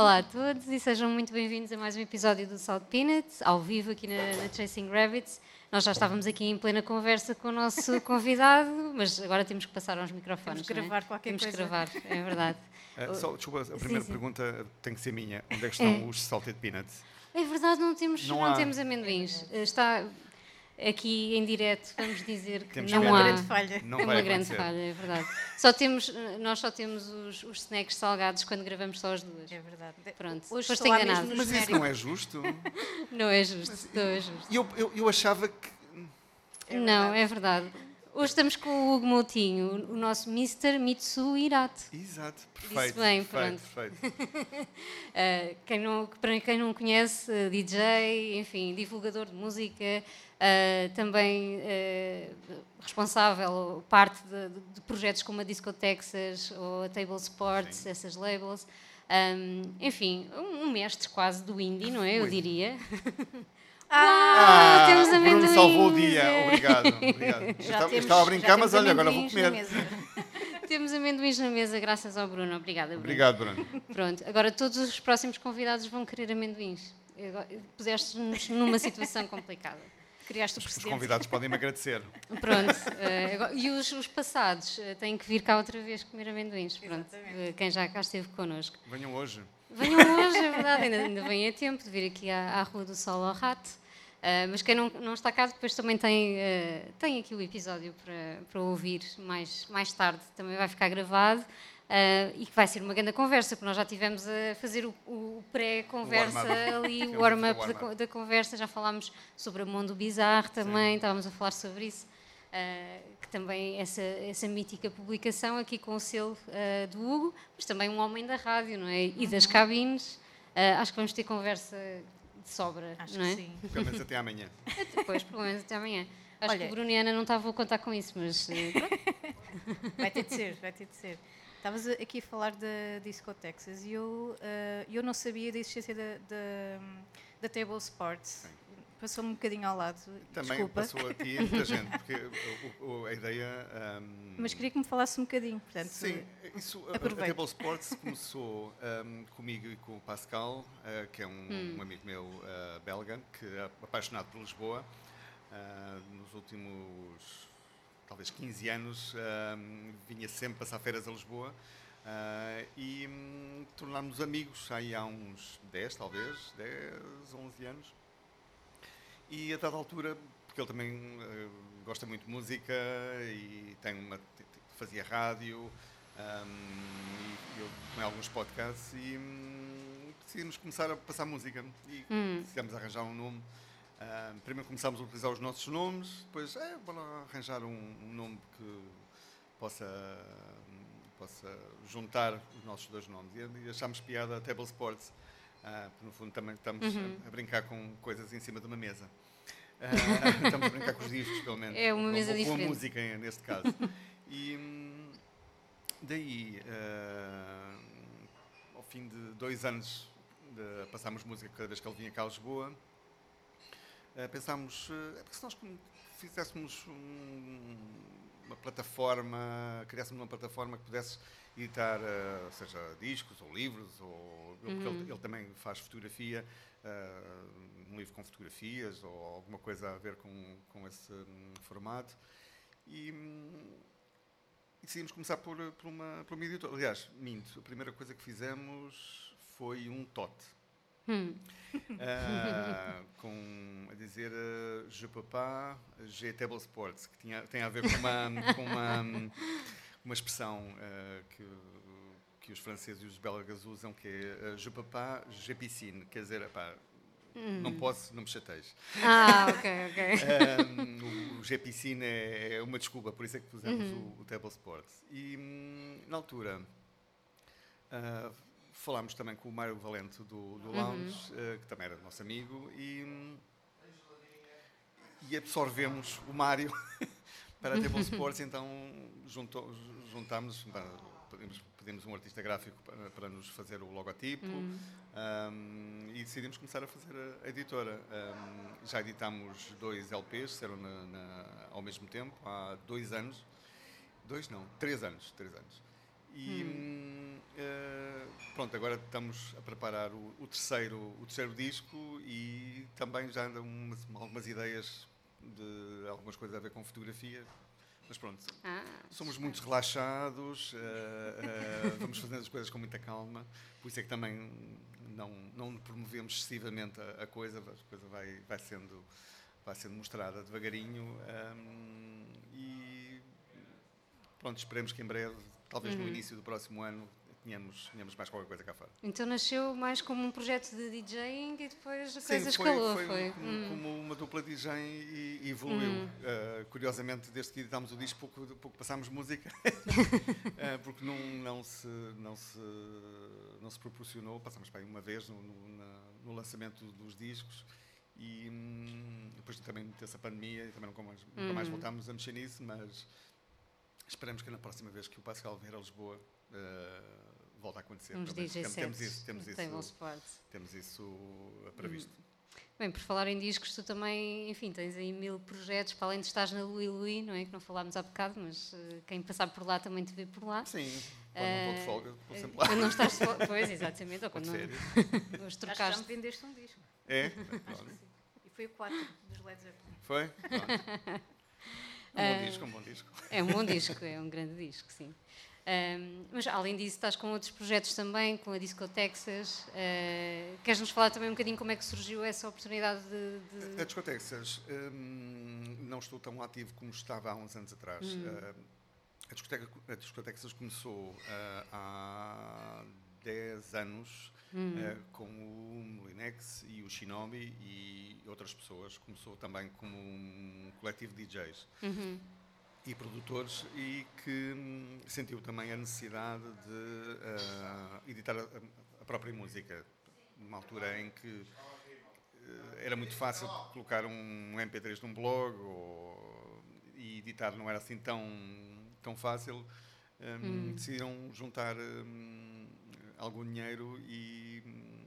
Olá a todos e sejam muito bem-vindos a mais um episódio do Salt Peanuts, ao vivo aqui na, na, Chasing Rabbits. Nós já estávamos aqui em plena conversa com o nosso convidado, mas agora temos que passar aos microfones. Temos que gravar é? qualquer temos coisa. Temos que gravar, é verdade. Uh, só, desculpa, a primeira sim, sim. pergunta tem que ser minha. Onde é que estão é. os Salted Peanuts? É verdade, não temos, não, não temos amendoins. Está, aqui em direto vamos dizer que temos não há. É uma grande falha. Não é uma grande falha, é verdade. Só temos, nós só temos os, os snacks salgados quando gravamos só as duas. É verdade. Pronto, Hoje foste enganado. Mas isso não é justo? não é justo, Mas, não é justo. Eu, eu, eu achava que... É não, é verdade. Hoje estamos com o Hugo Moutinho, o nosso Mr. Mitsu Irato. Exato, perfeito. Disse bem, perfeito, perfeito. uh, quem não, para quem não conhece, uh, DJ, enfim, divulgador de música, uh, também responsável, parte de, de, projetos como a Disco Texas ou a Table Sports, Sim. essas labels. Um, enfim, um mestre quase do indie, não é? Eu diria. Ah, ah temos amendoins. Bruno salvou o dia. Obrigado. obrigado. Já temos, estava a brincar, mas olha, agora vou comer. temos amendoins na mesa, graças ao Bruno. Obrigada, Bruno. Obrigado, Bruno. Pronto, agora todos os próximos convidados vão querer amendoins. Puseste-nos numa situação complicada. Criaste o Os convidados podem me agradecer. Pronto. Uh, e os, os passados uh, têm que vir cá outra vez comer amendoins. Pronto. Uh, quem já cá esteve connosco. Venham hoje. Venham hoje, é verdade. Ainda, ainda vem a tempo de vir aqui à, à Rua do Sol ao Rato. Uh, mas quem não, não, está cá depois também tem, uh, tem aqui o episódio para, para ouvir mais, mais tarde, também vai ficar gravado. Uh, e que vai ser uma grande conversa, porque nós já tivemos a fazer o, o pré-conversa ali, o warm-up warm da, da, conversa, já falámos sobre o mundo bizarro também, Sim. estávamos a falar sobre isso, uh, que também essa, essa mítica publicação aqui com o selo uh, do Hugo, mas também um homem da rádio, não é? E das uhum. cabines. acho que vamos ter conversa de sobra, Acho não é? sim. Pelo menos até amanhã. Depois, pelo menos até amanhã. Acho Olha, que o Bruniana não estava a contar com isso, mas. Eh, vai ter de ser, vai ter de ser. Estavas aqui a falar da Disco Texas e eu, uh, eu não sabia da existência da, da, da Table Sports. Passou-me um bocadinho ao lado. Também Desculpa. passou a ti muita gente, porque o, o, a ideia. Um, Mas queria que me falasse um bocadinho. Portanto, sim, isso, a, a Table Sports começou um, comigo e com o Pascal, uh, que é um, hum. um, amigo meu uh, belga, que é apaixonado por Lisboa. Nos últimos, talvez 15 anos, vinha sempre passar feiras a Lisboa. Uh, e um, tornámos-nos amigos aí há uns 10, talvez, 10, 11 anos. E a dada altura, porque ele também uh, gosta muito de música e tem uma, fazia rádio um, e eu com alguns podcasts e um, decidimos começar a passar música e hum. decidimos arranjar um nome. Uh, primeiro começámos a utilizar os nossos nomes, depois é, vamos arranjar um, um, nome que possa, possa juntar os nossos dois nomes. E, e achámos piada a Table Sports ah, no fundo também estamos uhum. a, a, brincar com coisas em cima de uma mesa. Uh, estamos a brincar com os discos, pelo menos. É uma mesa com, diferente. Com a música, neste caso. E hum, daí, uh, ao fim de dois anos de passarmos música cada vez que ele vinha cá a Lisboa, uh, pensámos, uh, é porque se nós fizéssemos um, uma plataforma, criássemos uma plataforma que pudesse editar, uh, seja discos ou livros, ou, uhum. ele, ele, também faz fotografia, uh, um livro com fotografias ou alguma coisa a ver com, com esse um, formato. E, um, e decidimos começar por, por, uma, por uma editora. Aliás, minto, a primeira coisa que fizemos foi um tote. Hum. Uh, com a dizer uh, Je peux pas, G Table Sports, que tinha, tem a ver com uma, com uma uma expressão uh, que, que os franceses e os belgas usam, que é uh, je peux pas, je piscine, quer dizer, pá, hum. não posso, não me chateis. Ah, ok, ok. um, o, G-Piscine é, é uma desculpa, por isso é que pusemos uhum. o, o, Table Sports. E um, na altura uh, falámos também com o Mário Valente do, do uhum. Lounge, uhum. uh, que também era nosso amigo, e, e absorvemos o Mário para a Table Sports, então juntou, juntámos, pedimos, pedimos um artista gráfico para, para, nos fazer o logotipo hum. um, e decidimos começar a fazer a, editora. Um, já editámos dois LPs, saíram na, na, ao mesmo tempo, há dois anos. Dois não, três anos. Três anos. E hum, uh, pronto, agora estamos a preparar o, o, terceiro, o terceiro disco e também já andam umas, algumas ideias de algumas coisas a ver com fotografia. Mas pronto, ah, somos muito relaxados, uh, uh, vamos fazendo as coisas com muita calma, por isso é que também não, não promovemos excessivamente a, a coisa, a coisa vai, vai, sendo, vai sendo mostrada devagarinho. Um, e pronto, esperemos que em breve, talvez uhum. no início do próximo ano, tínhamos, tínhamos mais qualquer coisa cá fora. Então nasceu mais como um projeto de DJing e depois a coisa escalou. Foi, foi, como, hum. como, uma dupla DJ e, e evoluiu. Hum. Uh, curiosamente, desde que editámos o disco, pouco, pouco passámos música, uh, porque não, não, se, não, se, não se proporcionou. Passámos para aí uma vez no, no, na, no lançamento dos discos. E hum, depois também teve essa pandemia e também nunca mais, nunca mais hum. voltámos a mexer nisso, mas esperamos que na próxima vez que o Pascal vier a Lisboa uh, volta a acontecer. Uns DJ temos, temos isso, temos isso, temos isso previsto. Hum. Bem, por falar em discos, tu também, enfim, tens aí mil projetos, para além de estás na Louis Louis, não é? Que não falámos há bocado, mas uh, quem passar por lá também te vê por lá. Sim, quando uh, não estou de folga, estou sempre lá. Quando não estás de folga, pois, exatamente, ou quando não, os trocaste. Acho que já me vendeste um disco. É? E foi o 4 dos Led Zeppelin. Foi? Um bom disco, um bom disco. É um bom disco, é um grande disco, sim. Um, mas além disso, estás com outros projetos também, com a Disco Texas. Uh, Queres-nos falar também um bocadinho como é que surgiu essa oportunidade de. de... A Disco Texas um, não estou tão ativo como estava há uns anos atrás. Hum. Uh, a, discoteca, a Disco Texas começou uh, há 10 anos hum. com o Molinex e o Shinobi e outras pessoas. Começou também como um coletivo de DJs. Uhum e produtores e que hum, sentiu também a necessidade de uh, editar a, a, própria música, numa altura em que uh, era muito fácil colocar um MP3 num blog ou, e editar não era assim tão, tão fácil. Um, hum. Decidiram juntar um, algum dinheiro e hum,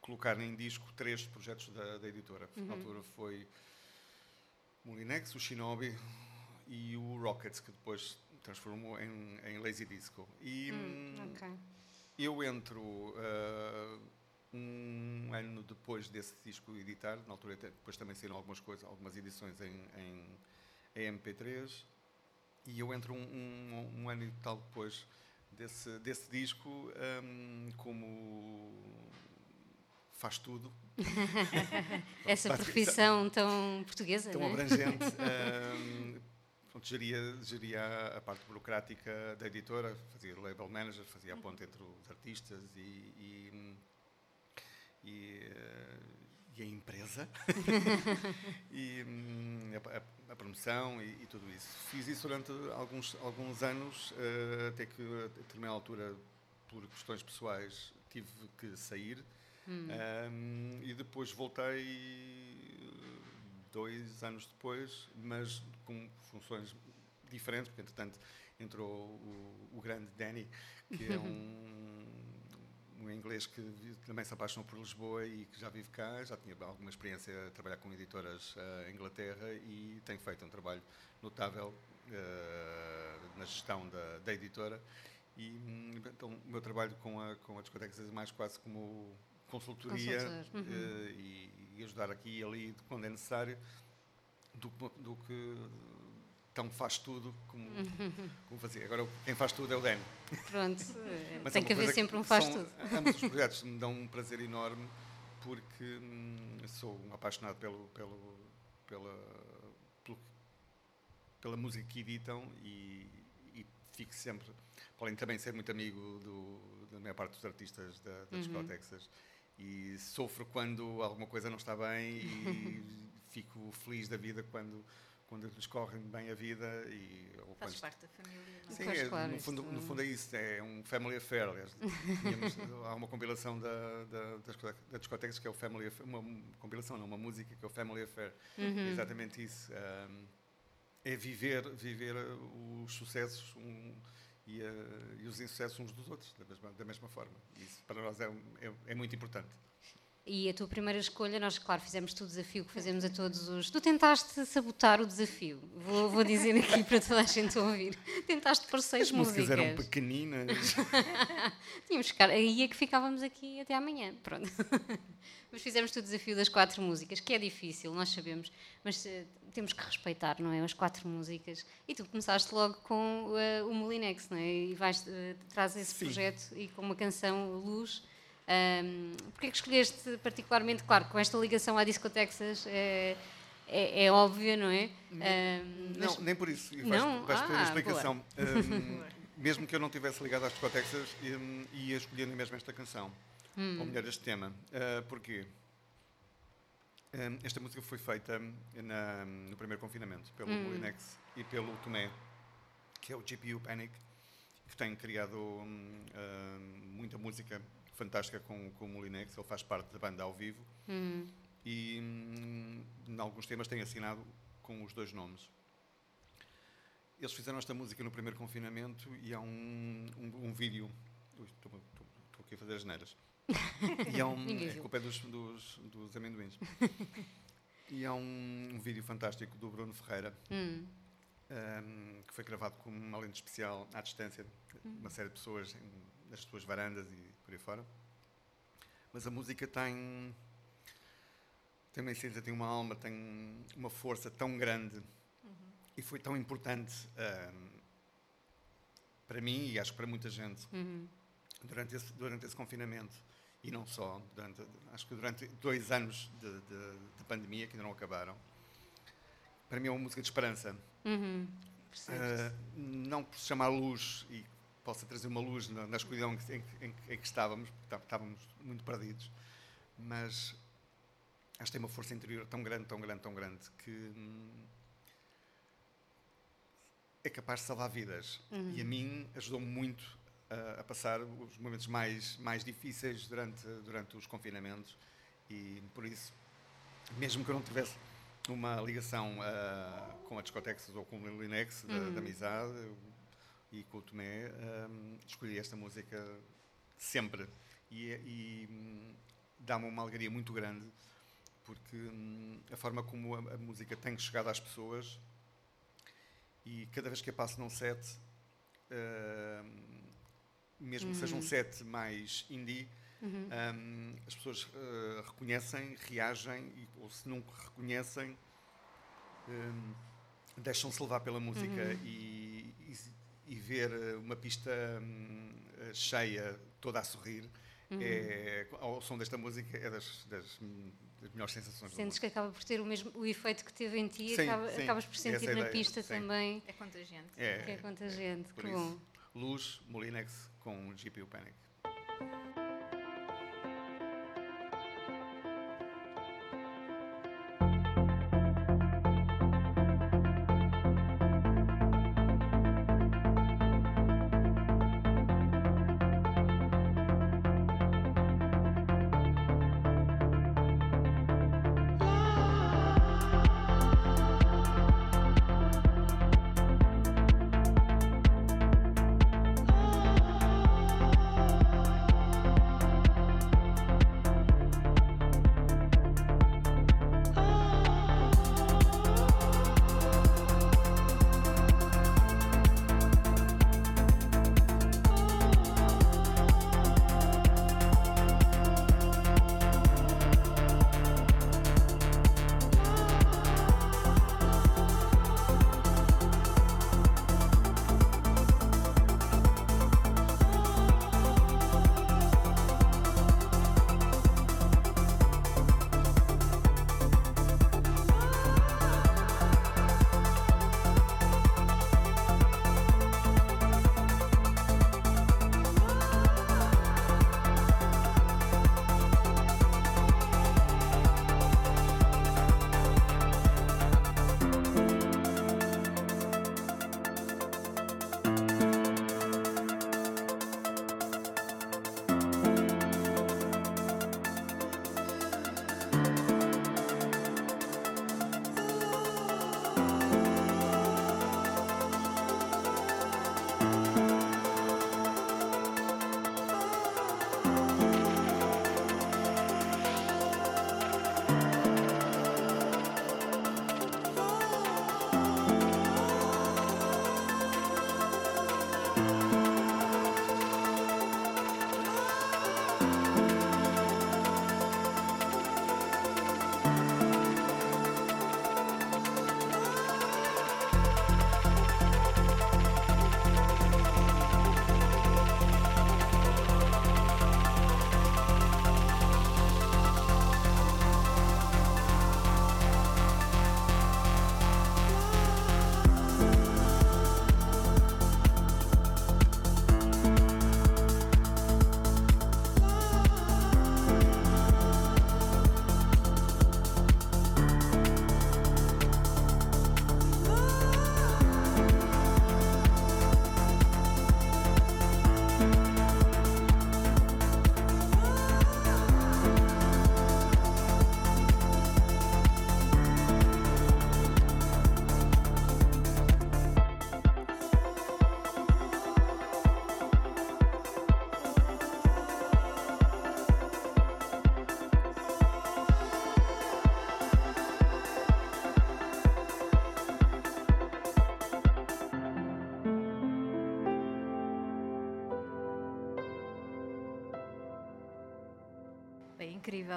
colocar em disco três projetos da, da editora. Uhum. Na altura foi Molinex, o Shinobi e o Rockets, que depois transformou em, em Lazy Disco. E hum, hum okay. eu entro uh, um ano depois desse disco editar, na altura depois também saíram algumas coisas, algumas edições em, em, em MP3, e eu entro um, um, um, ano e tal depois desse, desse disco um, como faz tudo. Essa profissão tão portuguesa, Tão né? abrangente. um, pronto, geria, geria a parte burocrática da editora, fazia label manager, fazia a ponte entre os artistas e, e, e, uh, e a empresa, e um, a, a, promoção e, e, tudo isso. Fiz isso durante alguns, alguns anos, uh, até que, a determinada altura, por questões pessoais, tive que sair Hum. Um, e depois voltei dois anos depois, mas com funções diferentes, porque entretanto entrou o, o grande Danny, que é um, um inglês que também se apaixonou por Lisboa e que já vive cá, já tinha alguma experiência a trabalhar com editoras uh, em Inglaterra e tem feito um trabalho notável uh, na gestão da, da editora. E então o meu trabalho com a, com a discoteca é mais quase como consultoria uhum. uh, e, e, ajudar aqui e ali quando é necessário, do, do que tão faz tudo como, como fazia. Agora, quem faz tudo é o Dan. Pronto, tem é que haver sempre um faz são, tudo. Ambos os projetos me dão um prazer enorme porque hum, sou um apaixonado pelo, pelo, pela, pelo, pela música que editam e, e fico sempre, além de também ser muito amigo do, da maior parte dos artistas da, da uhum. Texas, e sofro quando alguma coisa não está bem e fico feliz da vida quando quando lhes corre bem a vida e ou Faz parte da família não? sim é, claro, no, fundo, no fundo é isso é um family affair tínhamos, há uma compilação da, da, das, da discotecas que é o family affair, uma compilação não uma música que é o family affair uhum. é exatamente isso um, é viver viver os sucessos um, e, uh, e os insucessos uns dos outros, da mesma, da mesma forma. Isso para nós é, é, é muito importante. E a tua primeira escolha, nós, claro, fizemos o desafio que fazemos a todos os. Tu tentaste sabotar o desafio, vou, vou dizer aqui para toda a gente ouvir. Tentaste por seis As músicas. músicas eram pequeninas. Tínhamos que ficar, aí é que ficávamos aqui até amanhã, pronto. mas fizemos o desafio das quatro músicas, que é difícil, nós sabemos, mas uh, temos que respeitar, não é? As quatro músicas. E tu começaste logo com uh, o Molinex, não é? E vais, uh, traz esse Sim. projeto e com uma canção Luz. Um, Porquê que escolheste particularmente, claro, com esta ligação à Disco Texas é, é, é óbvia, não é? Um, não, mas- nem por isso. Vais, Não? vais ter Ah, a explicação. Um, mesmo que eu não tivesse ligado às discotexas, um, ia escolher mesmo esta canção. Hum. Ou melhor, este tema. Uh, porquê? Esta música foi feita na- no primeiro confinamento, pelo Hum. Molinex e pelo Tomé, que é o GPU Panic, que tem criado hum, muita música fantástica com, com o Molinex. Ele faz parte da banda ao vivo Hum, e hum, em alguns temas tem assinado com os dois nomes. Eles fizeram esta música no primeiro confinamento e há um, um, um vídeo. Estou aqui a fazer as neiras. E há um. É culpa é dos, dos, dos amendoins. E há um, um vídeo fantástico do Bruno Ferreira, hum, hum, que foi gravado com uma lente especial à distância, uma série de pessoas em- nas suas varandas e por aí fora. Mas a música tem tem uma essência, tem uma alma, tem uma força tão grande e foi tão importante hum, para mim e acho que para muita gente uhum. durante esse, durante esse confinamento e não só, durante, acho que durante dois anos de, de- de pandemia que ainda não acabaram. Para mim é uma música de esperança. Uhum. Uh, não por se chamar luz e possa trazer uma luz na, na escuridão em que, em em que- estávamos, porque tá- estávamos muito perdidos, mas acho que tem uma força interior tão grande, tão grande, tão grande que hum, é capaz de salvar vidas. E a mim ajudou-me muito a, a passar os momentos mais, mais difíceis durante, durante os confinamentos. E por isso mesmo que eu não tivesse uma ligação ah, com a Discotexas ou com o Linex, da, da amizade, eu- e com o Tomé, ahm, escolhi esta música sempre. E, e, hum, dá-me uma alegria muito grande, porque hum, a forma como a, a música tem chegado às pessoas, e cada vez que eu passo num set, ahm, mesmo que seja um set mais indie, Hum, as pessoas eh, reconhecem, reagem, e, ou se não reconhecem, deixam-se levar pela música e, e, e ver eh, uma pista hum, eh, cheia, toda a sorrir, é, ao som desta música, é das, das, das melhores sensações do Sentes que acaba por ter o mesmo o efeito que teve em ti, Sim, acaba- sim, acabas por sentir é na ideia, pista sim. também, É contagiante. É, que é contagiante. por que isso, bom. Luz, Molinex com GPU Panic.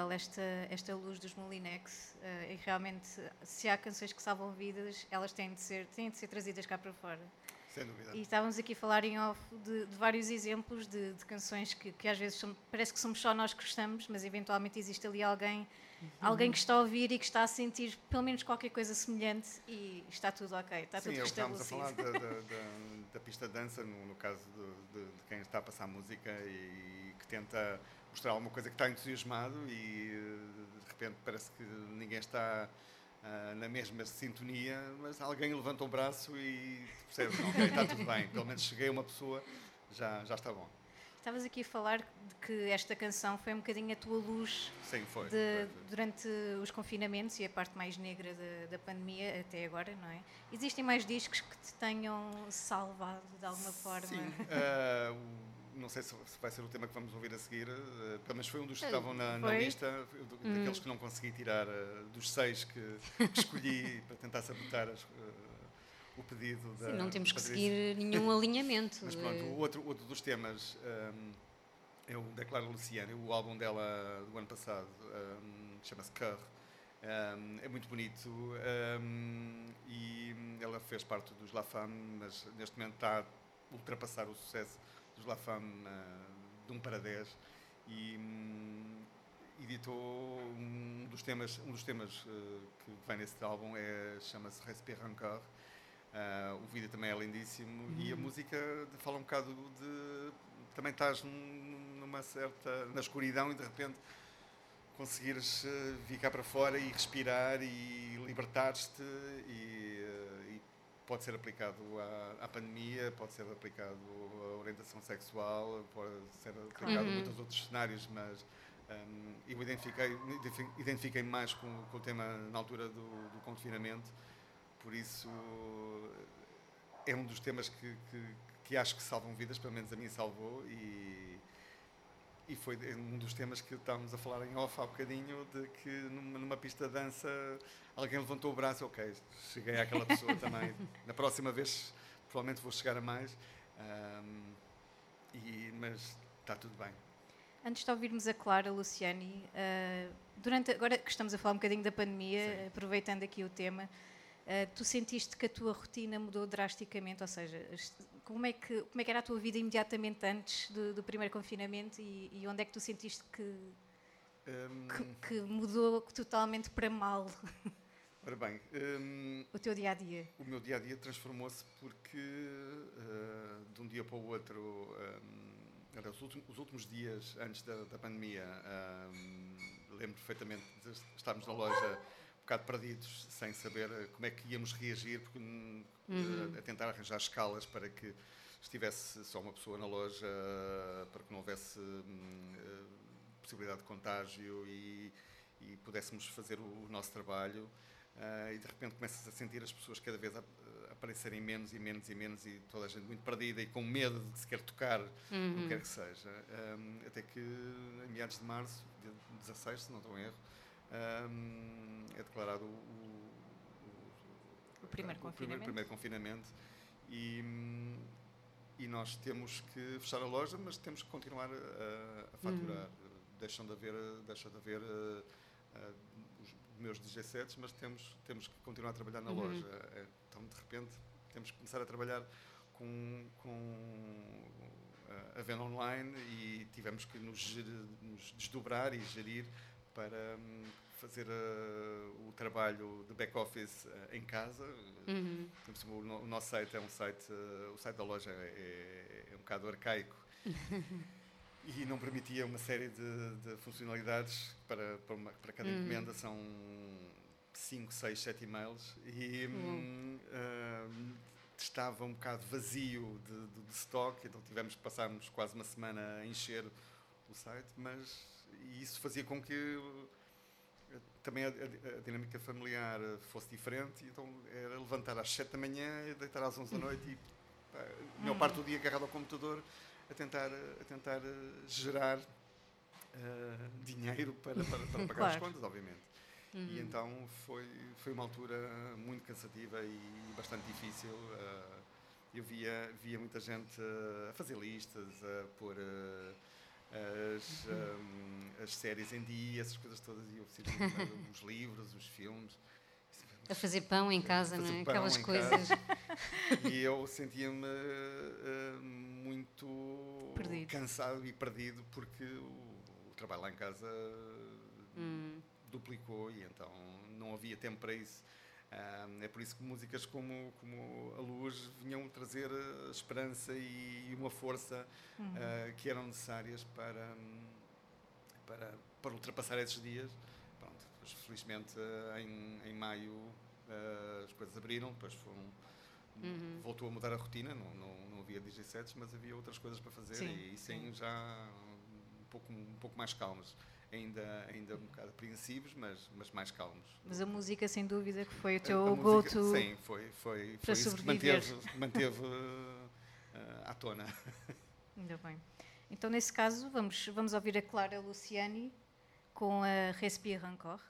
Incrível esta, esta luz dos Molinex uh, e realmente se há canções que salvam vidas, elas têm de ser, têm de ser trazidas cá para fora. Sem dúvida. E estávamos aqui a falar em off de, de vários exemplos de, de canções que, que, às vezes são, parece que somos só nós que gostamos, mas eventualmente existe ali alguém, uhum. alguém que está a ouvir e que está a sentir pelo menos qualquer coisa semelhante e está tudo ok, está Sim, tudo restabelecido. Sim, estamos a falar da, da, da, da, pista de dança, no, no caso de, de, quem está a passar música e que tenta mostrar alguma coisa que está entusiasmado e de repente parece que ninguém está uh, na mesma sintonia, mas alguém levanta o braço e percebe, ok, está tudo bem, pelo menos cheguei a uma pessoa, já, já está bom. Estavas aqui a falar de que esta canção foi um bocadinho a tua luz Sim, foi, de, foi, foi. durante os confinamentos e a parte mais negra da, da, pandemia até agora, não é? Existem mais discos que te tenham salvado de alguma forma? Sim, uh, não sei se vai ser o tema que vamos ouvir a seguir, uh, mas foi um dos que estavam na, na lista, hum. daqueles que não consegui tirar, uh, dos seis que, que escolhi para tentar sabotar as, uh, o pedido da. Sim, não temos que seguir nenhum alinhamento. Mas pronto, o outro, outro dos temas um, é o da Clara Luciana, o álbum dela do ano passado, um, chama-se Cur. Um, é muito bonito e ela fez parte dos La Femme, mas neste momento está a ultrapassar o sucesso dos La Femme uh, de 1 para 10 e um, editou um dos temas, um dos temas uh, que vem nesse álbum é, chama-se Respire Encore. Uh, o vídeo também é lindíssimo uhum. e a música fala um bocado de também estás numa certa na escuridão e de repente conseguires vir cá para fora e respirar e libertar-te e pode ser aplicado à, à, pandemia, pode ser aplicado à orientação sexual, pode ser aplicado uhum. a muitos outros cenários, mas um, eu identifiquei, identifiquei mais com, com, o tema na altura do, do, confinamento, por isso é um dos temas que, que, que, acho que salvam vidas, pelo menos a mim salvou, e, e foi um dos temas que estávamos a falar em off há bocadinho, de que numa, numa pista de dança alguém levantou o braço, ok, cheguei àquela pessoa também. Na próxima vez, provavelmente vou chegar a mais, um, e, mas está tudo bem. Antes de ouvirmos a Clara Luciani, uh, durante, agora que estamos a falar um bocadinho da pandemia, Sim. aproveitando aqui o tema, uh, tu sentiste que a tua rotina mudou drasticamente, ou seja, como é que, como é que era a tua vida imediatamente antes do, do primeiro confinamento e, e, onde é que tu sentiste que, um... que, que, mudou totalmente para mal? Ora bem, um, o teu dia a dia? O meu dia a dia transformou-se porque uh, de um dia para o outro, um, os, últimos, os, últimos, dias antes da, da pandemia, um, lembro perfeitamente de estarmos na loja bocado perdidos, sem saber eh, como é que íamos reagir, porque, hum, uhum. a, a, tentar arranjar escalas para que estivesse só uma pessoa na loja, para que não houvesse hum, eh, possibilidade de contágio e, e pudéssemos fazer o, o nosso trabalho. Uh, e de repente começas a sentir as pessoas cada vez a, a aparecerem menos e menos e menos e toda a gente muito perdida e com medo de sequer tocar uhum. o que quer que seja. Um, até que em meados de março, de 16, se não estou em erro, um, é declarado o, o, o primeiro, o confinamento. primeiro confinamento e, e nós temos que fechar a loja, mas temos que continuar a, a faturar. Uhum. Deixam de haver, deixa de haver uh, uh, os meus DJ sets, mas temos, temos que continuar a trabalhar na uhum. loja. É, então, de repente, temos que começar a trabalhar com, com a venda online e tivemos que nos, nos desdobrar e gerir para um, fazer uh, o trabalho de back-office uh, em casa. Uhum. O, o, nosso site é um site, uh, o site da loja é, é um bocado arcaico. e não permitia uma série de, de funcionalidades para, para, uma, para cada uhum. encomenda. São 5, 6, 7 e-mails. E uhum. uh, estava um bocado vazio de, de, de stock, então tivemos que passarmos quase uma semana a encher o site, mas e isso fazia com que também a, a, a, dinâmica familiar fosse diferente, então era levantar às 7 da manhã e deitar às 11 da noite e pá, a maior parte do dia agarrado ao computador a tentar, a tentar uh, gerar uh, dinheiro para, para, para pagar claro. as contas, obviamente. Uhum. E então foi, foi uma altura muito cansativa e bastante difícil. Uh, eu via, via muita gente a fazer listas, a pôr as, um, as séries em dia, essas coisas todas, e eu cinema, os livros, os filmes. A fazer pão em casa, não é? Aquelas coisas. e eu sentia-me uh, muito perdido. cansado e perdido porque o, o trabalho lá em casa hum. duplicou e então não havia tempo para isso. É por isso que músicas como, como A Luz vinham trazer esperança e uma força uhum. uh, que eram necessárias para, para, para ultrapassar esses dias. Pronto, felizmente em, em maio as coisas abriram, depois foram, uhum. voltou a mudar a rotina, não, não, não havia DJ sets, mas havia outras coisas para fazer sim, e, e sim, já um pouco, um pouco mais calmas ainda, ainda um bocado apreensivos, mas, mas mais calmos. Mas a música, sem dúvida, que foi o teu go-to. Sim, foi, foi, foi isso que manteve, manteve uh, à tona. Ainda bem. Então, nesse caso, vamos, vamos ouvir a Clara Luciani com a Respire Encore.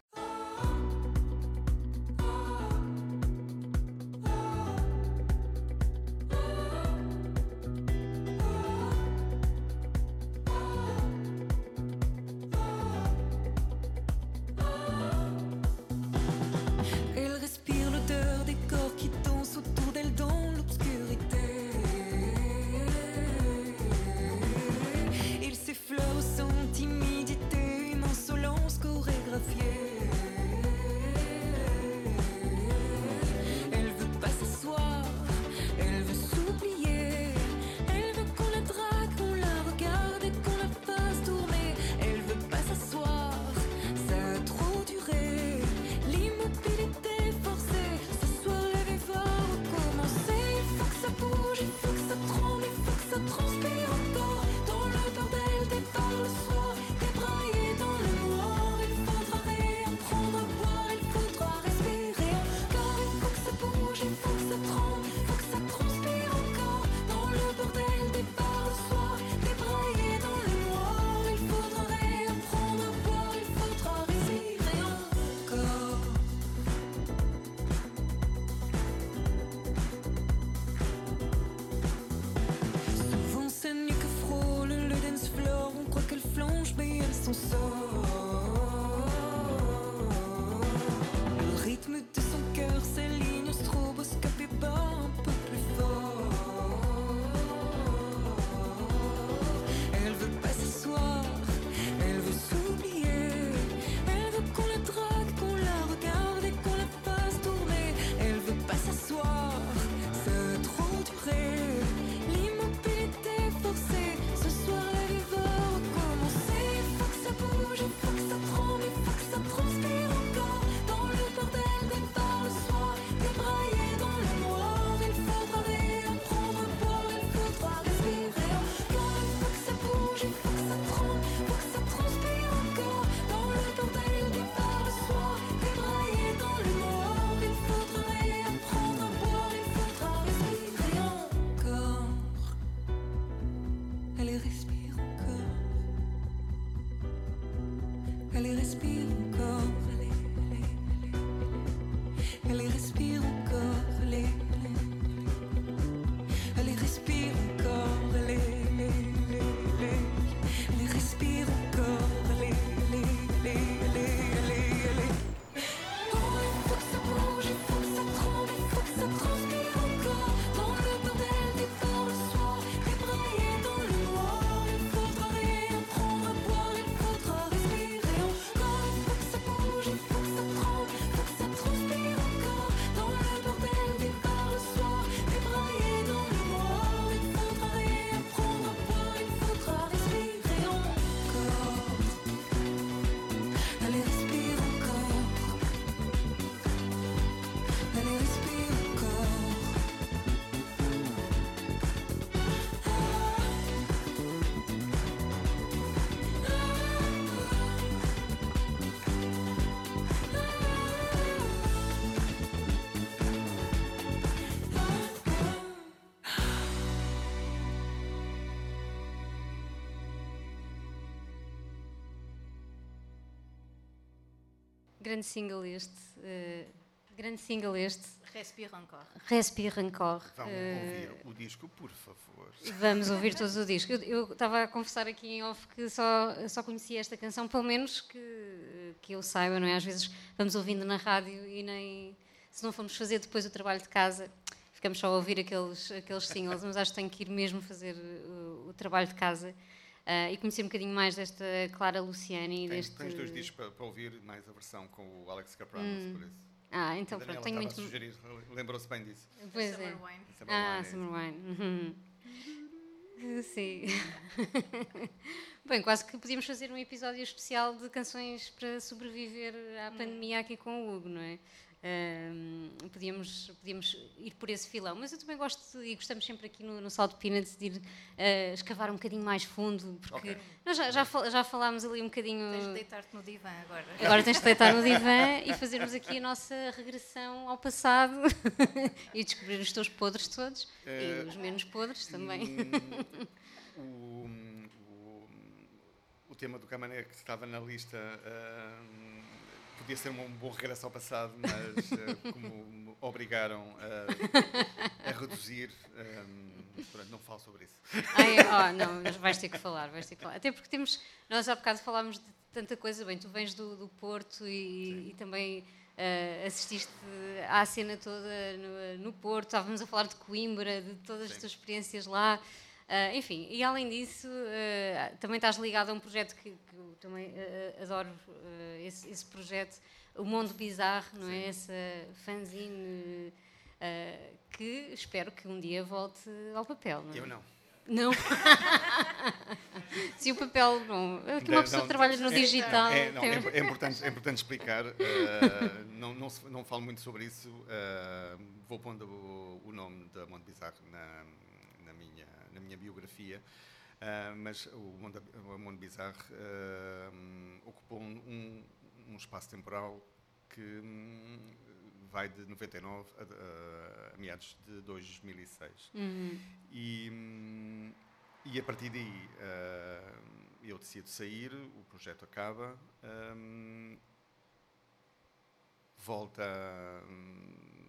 Grande single este, uh, grande single este. Respire encore. Respire encore. Vamos Eh, ouvir o disco, por favor. Vamos ouvir todos o disco. Eu- Eu estava a confessar aqui em off que só, só conhecia esta canção, pelo menos que, que eu saiba, não é? Às vezes vamos ouvindo na rádio e nem. Se não formos fazer depois o trabalho de casa, ficamos só a ouvir aqueles, aqueles singles, mas acho que tenho que ir mesmo fazer o, o trabalho de casa ah, e conhecer um bocadinho mais desta Clara Luciani e Tens, deste. tens dois discos para, para ouvir, mais a versão com o Alex Capranos, Hum. por isso. Ah, então pronto, tenho muito. lembrou-se bem disso. Pois Summer é. Wine. Summer Ah, Wine, é Summer Wine. Uhum. Sim. Bem, quase que podíamos fazer um episódio especial de canções para sobreviver à pandemia aqui com o Hugo, não é? Ahm, podíamos, podíamos ir por esse filão, mas eu também gosto e gostamos sempre aqui no, no Salt Peanuts de ir ah, escavar um bocadinho mais fundo, porque Ok. nós já, já, fal- já falámos ali um bocadinho. Tens de deitar-te no divã agora. Agora tens de deitar no divã e fazermos aqui a nossa regressão ao passado e descobrir os teus podres todos Eh, e os menos podres também. Hum, o, o, o tema do Camané que estava na lista hum, podia ser um bom regresso ao passado, mas eh, como me obrigaram a, a reduzir, hum, pronto, não falo sobre isso. Ai, oh, não, mas vais ter que falar, vais ter que falar. Até porque temos, nós há bocado falámos de tanta coisa, bem, tu vens do, do Porto e, e também eh, assististe à cena toda no, no Porto, estávamos a falar de Coimbra, de todas as Sim. tuas experiências lá. Ah, enfim, e além disso, eh, também estás ligado a um projeto que, que eu também eh, adoro, esse, esse projeto, o Mundo Bizarro, não é? Essa fanzine que espero que um dia volte ao papel, não é? Eu não. Não. Se o papel. Bom, é que uma Não, pessoa não, trabalha no é- digital. É, não, é, é importante, é importante explicar. eh, não, não, não falo muito sobre isso. eh, vou pondo o, o nome da Monte Bizarro na, na, minha, biografia. eh, mas o Mundo, o Mundo Bizarro eh, ocupou um, um- um espaço temporal que hum, vai de 99 a, a- a meados de 2006. Uhum. E, hum, e a partir daí ah, eu decido sair, o projeto acaba, hum, volta hum,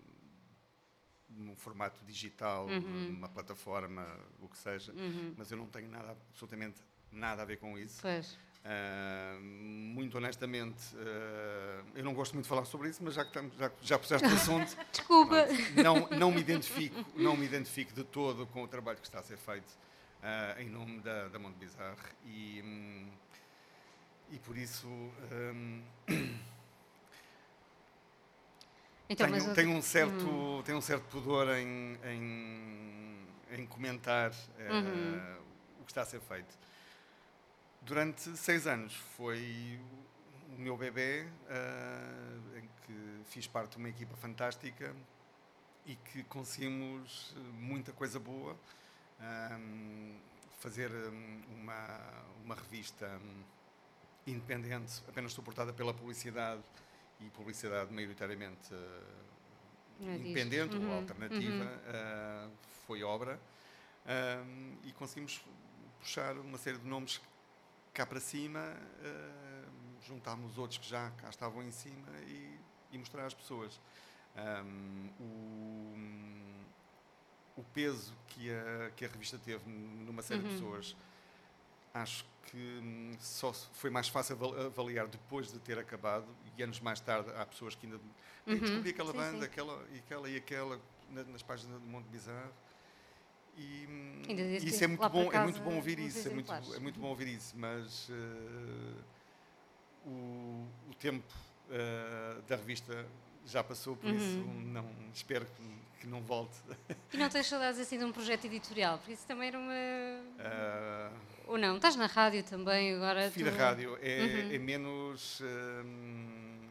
num formato digital, Uhum. numa plataforma, o que seja, Uhum. mas eu não tenho nada, absolutamente nada a ver com isso. Pois. Ah, muito honestamente, ah, eu não gosto muito de falar sobre isso, mas já que estamos, já, já puseste o assunto, Desculpa. Não, não me identifico, não me identifico de todo com o trabalho que está a ser feito ah, em nome da, da Monte Bizarre e, hum, e por isso hum, Então, mas tenho, o- tenho um certo tenho um certo pudor em, em, em comentar ah, Uhum. o que está a ser feito. Durante seis anos foi o meu bebê ah, em que fiz parte de uma equipa fantástica e que conseguimos eh, muita coisa boa. Ahm, fazer hum, uma, uma revista hum, independente, apenas suportada pela publicidade e publicidade maioritariamente eh, disto. independente ou Uhum, alternativa, uhum. ah, foi obra. Ahm, e conseguimos puxar uma série de nomes cá para cima, ah, juntámos outros que já cá estavam em cima e, e mostrar às pessoas. Ahm, o, o peso que a, que a revista teve numa série de Uhum. pessoas, acho que hum, só foi mais fácil aval- avaliar depois de ter acabado e anos mais tarde há pessoas que ainda "Ei, Uhum. descobri aquela Sim, banda, sim. Aquela, e aquela e aquela na- nas páginas do Monte Bizarro. E, deve isso é muito bom, é muito casa bom ouvir isso, é muito, é muito bom ouvir isso, mas eh, o, o tempo eh, da revista já passou, por isso Uhum. não espero que, que não volte. E não tens saudades assim de um projeto editorial? Porque isso também era uma. Ah, Ou não? Estás na rádio também agora? Fui da tu- rádio é, Uhum. é menos hum,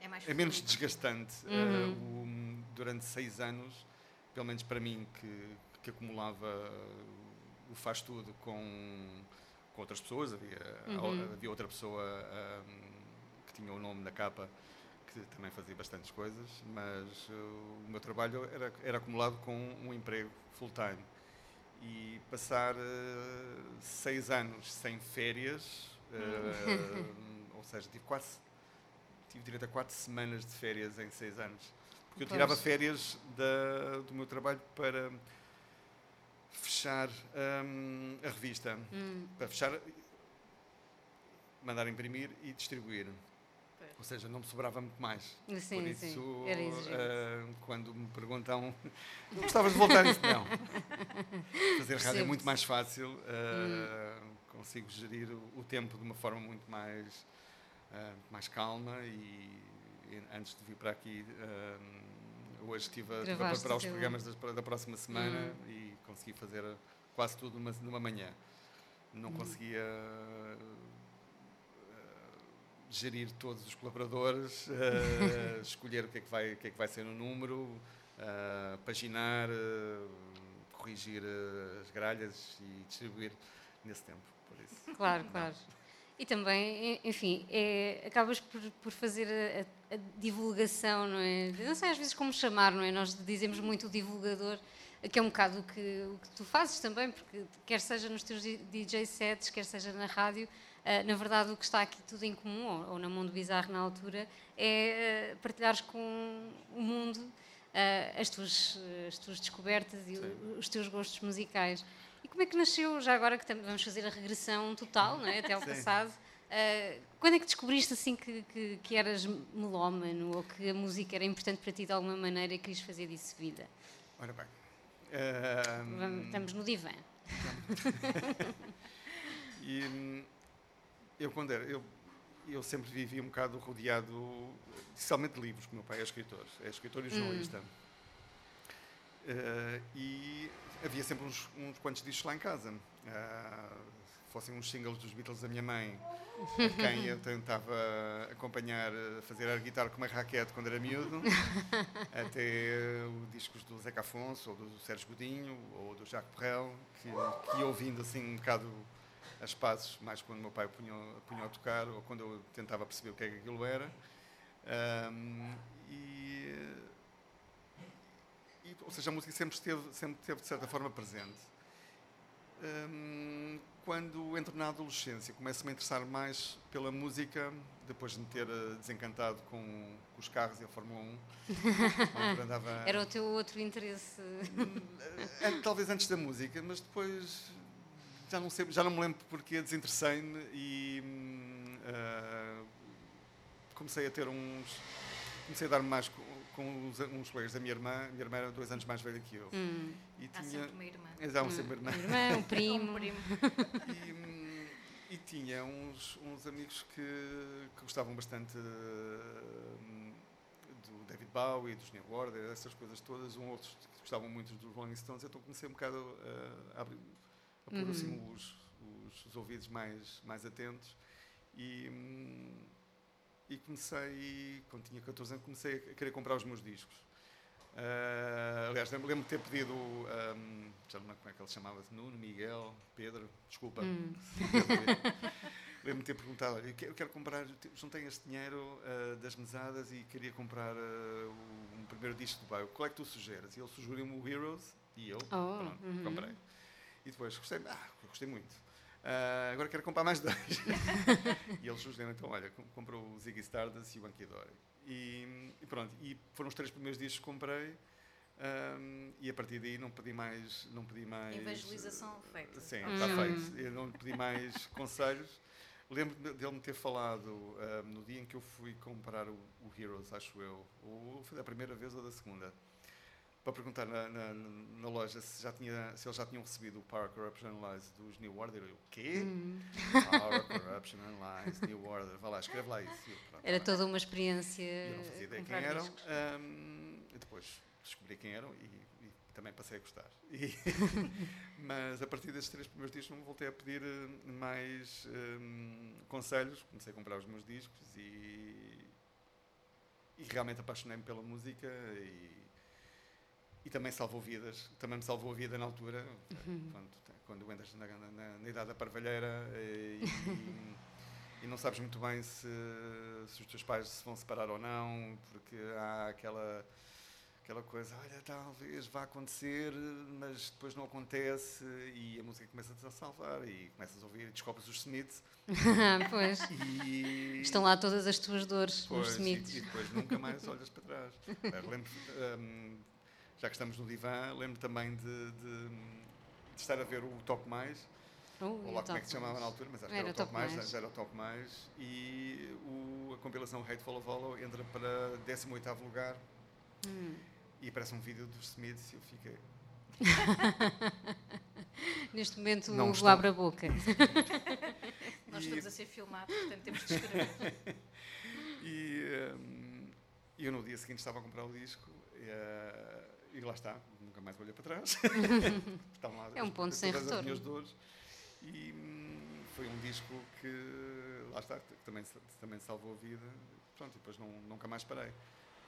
É mais é menos desgastante Uhum. Uh, o- durante seis anos pelo menos para mim que, que acumulava o faz tudo com, com outras pessoas havia, Uhum. havia outra pessoa hum, que tinha o nome na capa que também fazia bastantes coisas mas uh, o meu trabalho era, era acumulado com um emprego full time e passar uh, seis anos sem férias, uh, ou seja, tive quase tive direito a quatro semanas de férias em seis anos. Porque eu tirava férias da, do meu trabalho para fechar hum, a revista. Hum. Para fechar, mandar imprimir e distribuir. Ou seja, não me sobrava muito mais. Sim, Por isso, sim. Era ah, quando me perguntam, não gostavas de voltar isso? Não. Fazer rádio é muito mais fácil, ah, Hum. consigo gerir o, o tempo de uma forma muito mais, ah, mais calma e, e antes de vir para aqui, hoje estive a, estive a preparar os programas das- da próxima semana Hum. e consegui fazer quase tudo numa, numa manhã. Hum. Não conseguia ah, gerir todos os colaboradores, eh, escolher o que, é que vai, o que é que vai ser no número, eh, paginar, eh, corrigir as gralhas e distribuir nesse tempo. Por isso. Claro, claro. E também, enfim, é, acabas por, por fazer a, a- divulgação, não é? Não sei às vezes como chamar, não é? Nós dizemos muito o divulgador, que é um bocado o que, o que tu fazes também, porque quer seja nos teus DJ sets, quer seja na rádio, na verdade o que está aqui tudo em comum, ou, na Mundo Bizarro na altura, é ah, partilhares com o mundo ah, as, tuas, as tuas descobertas e Sim. os teus gostos musicais. E como é que nasceu, já agora que vamos fazer a regressão total, não é? até ao Sim. passado, quando é que descobriste assim que, que, que eras melómano ou que a música era importante para ti de alguma maneira e querias fazer disso vida? Ora bem. eh, Vamos- estamos no divã. E hum, eu quando era, eu, eu sempre vivi um bocado rodeado, especialmente de livros, porque o meu pai é escritor, é escritor e jornalista. Eh, e havia sempre uns, uns quantos discos lá em casa. Ah, fossem uns singles dos Beatles da minha mãe, a quem eu tentava acompanhar, eh, fazer a guitarra com uma raquete quando era miúdo, até os discos do Zeca Afonso, ou do Sérgio Godinho, ou do Jacques Brel, que, que ouvindo assim um bocado as passos, mais quando o meu pai punha, punha a tocar, ou quando eu tentava perceber o que é que aquilo era. Ahm, e, e, ou seja, a música sempre esteve, sempre esteve de certa forma presente. Hum, quando entro na adolescência, começo-me a interessar mais pela música, depois de me ter eh, desencantado com, com os carros e a Fórmula 1. onde andava, Era o teu outro interesse. eh, talvez antes da música, mas depois já não, sei, já não me lembro porque desinteressei-me e hum, ah, comecei a ter uns. Comecei a dar mais com, com uns, uns colegas da minha irmã. A minha irmã era dois anos mais velha que eu. Hum. E Há tinha. sempre uma irmã. Exato, sempre irmã. Um um primo. Um primo. E, hum, e tinha uns, uns amigos que, que gostavam bastante hum, do David Bowie, dos New Order, essas coisas todas. Um outros que gostavam muito dos Rolling Stones. Então comecei um bocado a, a, abrir, a pôr Uhum. assim, os, os, os ouvidos mais, mais atentos. E, hum, e comecei, quando tinha 14 anos, comecei a querer comprar os meus discos. Ah, aliás, lembro- lembro-me de ter pedido, ahm, já não lembro como é que ele se chamava, Nuno, Miguel, Pedro, desculpa. Hum. Lembro-me de ter perguntado, eu que- eu quero comprar, juntei este dinheiro ah, das mesadas e queria comprar o- um primeiro disco do bairro. Qual é que tu sugeres? E ele sugeriu-me o Heroes e eu, pronto, uhum. comprei. E depois gostei, ah, gostei muito. Ah, agora quero comprar mais dois. e ele sugeriu então, olha, com- comprou o Ziggy Stardust e o Anki Dory. E, e pronto, e foram os três primeiros discos que comprei. ahm, e a partir daí não pedi mais. Não pedi mais Evangelização feita. Sim, Hum. está feito. Eu não pedi mais conselhos. Lembro-me dele me ter falado ahm, no dia em que eu fui comprar o, o Heroes, acho eu. Ou foi da primeira vez ou da segunda. Para perguntar na, na- na loja se, já tinha, se eles já tinham recebido o Power Corruption Analyze dos New Order. Eu, o quê? Hum. Power Corruption Analyze, New Order. Vá lá, escreve lá isso. Eu, pronto, Era tá toda uma experiência. Eu não fazia ideia quem eram. e depois descobri quem eram e, e também passei a gostar. E- mas a partir desses três primeiros discos não voltei a pedir eh, mais ahm, conselhos. Comecei a comprar os meus discos e, e realmente apaixonei-me pela música e, e também salvou vidas. Também me salvou a vida na altura, Uhum. quando, quando entras na, na- na idade da parvalheira e, e- e não sabes muito bem se, se os teus pais se vão separar ou não, porque há aquela aquela coisa, olha, talvez vá acontecer, mas depois não acontece e a música começa-te a salvar e começas a ouvir e descobres os Smiths. pois. E, Estão lá todas as tuas dores, pois, os e, Smiths. e depois nunca mais olhas para trás. Lembro, hum, já que estamos no divã, lembro também de, de- de estar a ver o Top Mais, Oh, ou lá como é que se chamava Mais. na altura, mas acho que Era era o Top, Top Mais, Mais. já era o Top Mais, e o- a compilação Hateful of Hollow entra para 18º lugar Hum. e aparece um vídeo dos Smiths e eu fiquei... Neste momento Não o estou. abre a boca. Nós estamos a ser filmados, portanto temos de escrever. E hum, eu no dia seguinte estava a comprar o disco e, eh, e lá está, nunca mais olhei para trás. Lá É um as- ponto sem todas as retorno. minhas dores. E hum, foi um disco que, lá está, que também, também salvou a vida. Pronto, e depois não, nunca mais parei.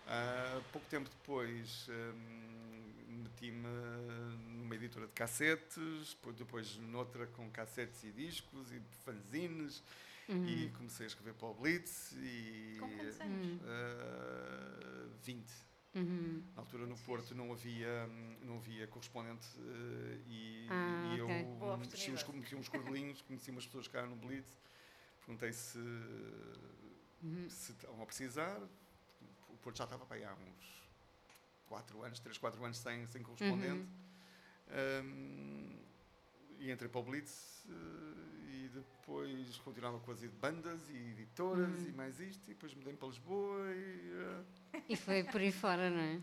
Ah, pouco tempo depois hum, meti-me numa editora de cassetes, depois- depois noutra com cassetes e discos e fanzines. Uhum. E comecei a escrever para o Blitz e Com quantos anos? eh, 20. Uhum. Na altura no Porto não havia, hum, não havia correspondente eh, e, Ah, e eu ok. Boa meti uns, meti uns cordelinhos, conheci umas pessoas cá no Blitz, perguntei se, Uhum. se estavam a precisar. O Porto já estava para aí há uns 4 anos, 3, 4 anos sem, sem correspondente. Uhum. Hum, e entrei para o Blitz eh, e depois continuava com as bandas e editoras Uhum. e mais isto, e depois mudei para Lisboa e. eh, E foi por aí fora, não é?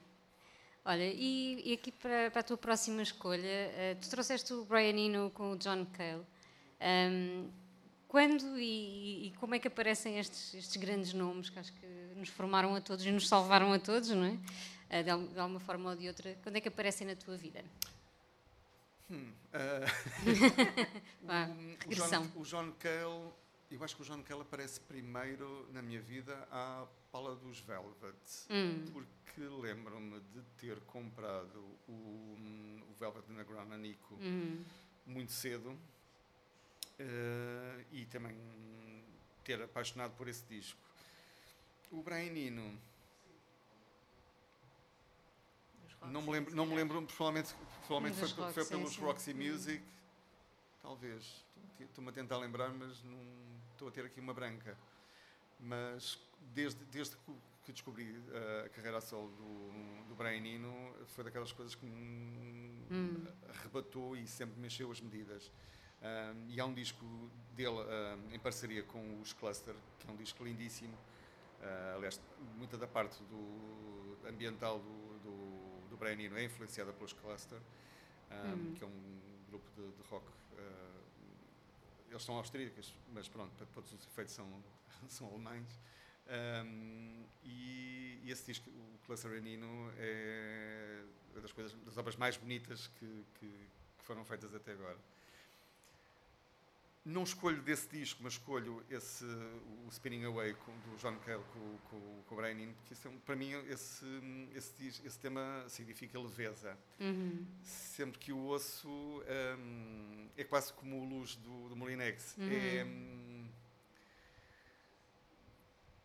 Olha, e, e aqui para, para a tua próxima escolha, eh, tu trouxeste o Brian Eno com o John Cale. Ahm, quando e, e como é que aparecem estes, estes grandes nomes que acho que nos formaram a todos e nos salvaram a todos, não é? Eh, de, de alguma forma ou de outra, quando é que aparecem na tua vida? Hum, eh, Vá, o, regressão. John, o John Cale, eu acho que o John Cale aparece primeiro na minha vida à pala dos Velvet, Hum. porque lembro-me de ter comprado o, o Velvet Underground a Nico Uhum. muito cedo eh, e também ter apaixonado por esse disco. O Brian Eno, não me lembro, não me lembro provavelmente, provavelmente foi, os foi pelos sim. Roxy Music, talvez. Estou-me a tentar lembrar, mas não estou a ter aqui uma branca. Mas desde, desde que que descobri eh, a carreira a solo do, do Brian Eno, foi daquelas coisas que me Hum. arrebatou e sempre mexeu as medidas. Um, e há um disco dele um, em parceria com os Cluster, que é um disco lindíssimo. Uh, aliás, muita da parte do ambiental do, Brian Eno é influenciada pelos Cluster, um, Hum. que é um grupo de, de rock. uh, eles são austríacos, mas pronto, para todos os efeitos são, são alemães. Um, e, e esse disco, o Cluster Eno, é das coisas, das obras mais bonitas que, que, que foram feitas até agora. Não escolho desse disco, mas escolho esse, o Spinning Away com, do John Cale com, com, com o Brian Eno, porque é um- para mim esse, esse, esse tema significa leveza. Uhum. Sempre que o ouço hum, é quase como o luz do, do Molinex. Uhum. É, hum,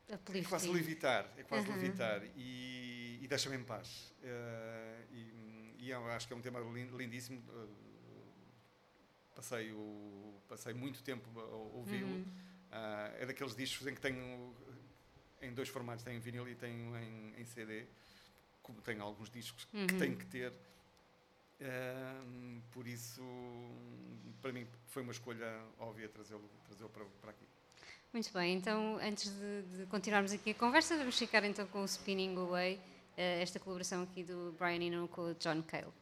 é Uplifting. quase levitar, é quase Uhum. levitar e, e deixa-me em paz. Eh, e, e eu acho que é um tema lin- lindíssimo. eh, passei, o, passei muito tempo a, ouvi-lo. Uhum. Ah, é daqueles discos em que tenho em dois formatos, tenho em vinil e tenho em, em CD, como tenho alguns discos que Uhum. tenho que ter. Ahm, por isso, para mim, foi uma escolha óbvia trazê-lo trazê para, para aqui. Muito bem, então antes de, de continuarmos aqui a conversa, vamos ficar então com o Spinning Away, eh, esta colaboração aqui do Brian Eno com o John Cale.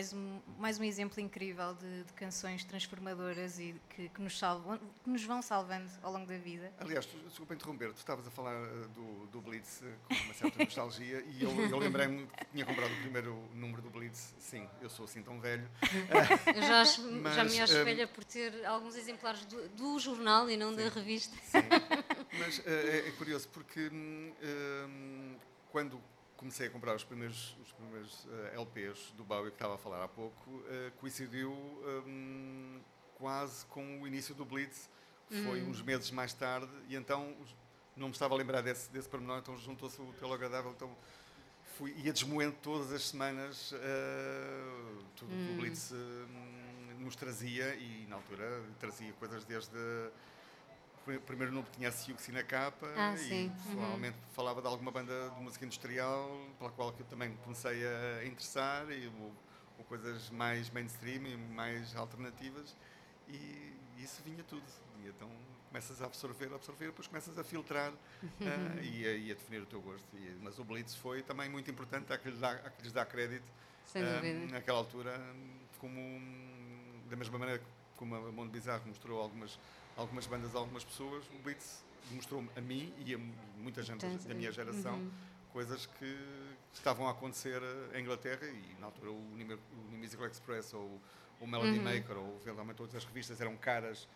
Mais um, mais um exemplo incrível de, de canções transformadoras e que, que, nos salvam, que nos vão salvando ao longo da vida. Aliás, desculpa interromper, tu estavas a falar uh, do, do, Blitz uh, com uma certa nostalgia e eu, eu lembrei-me que tinha comprado o primeiro número do Blitz. Sim, eu sou assim tão velho. eu já, acho, Mas, já me acho um, velha por ter alguns exemplares do, do jornal e não sim, da revista. Sim. Mas é, é, curioso porque um, quando comecei a comprar os primeiros, os primeiros uh, LPs do Bowie que estava a falar há pouco, uh, coincidiu um, quase com o início do Blitz, que foi hum. uns meses mais tarde, e então não me estava a lembrar desse, desse pormenor, então juntou-se o teu agradável, então fui, ia desmoendo todas as semanas uh, tudo hum. que o hum. Blitz nos trazia, e na altura trazia coisas desde o primeiro número tinha a Siuxi na capa ah, e uhum. provavelmente uhum. falava de alguma banda de música industrial pela qual eu também comecei a interessar e ou, ou coisas mais mainstream e mais alternativas e isso vinha tudo e então começas a absorver, a absorver, depois começas a filtrar uh, e, a, e, a, definir o teu gosto. E, mas o Blitz foi também muito importante, há que lhes dar, há que lhes dar crédito uh, naquela altura, como da mesma maneira como a Mundo Bizarro mostrou algumas algumas bandas, algumas pessoas, o Blitz mostrou a mim e a muita gente da minha geração uhum. coisas que estavam a acontecer em Inglaterra e na altura o New, o Musical Express ou o Melody uhum. Maker ou eventualmente todas as revistas eram caras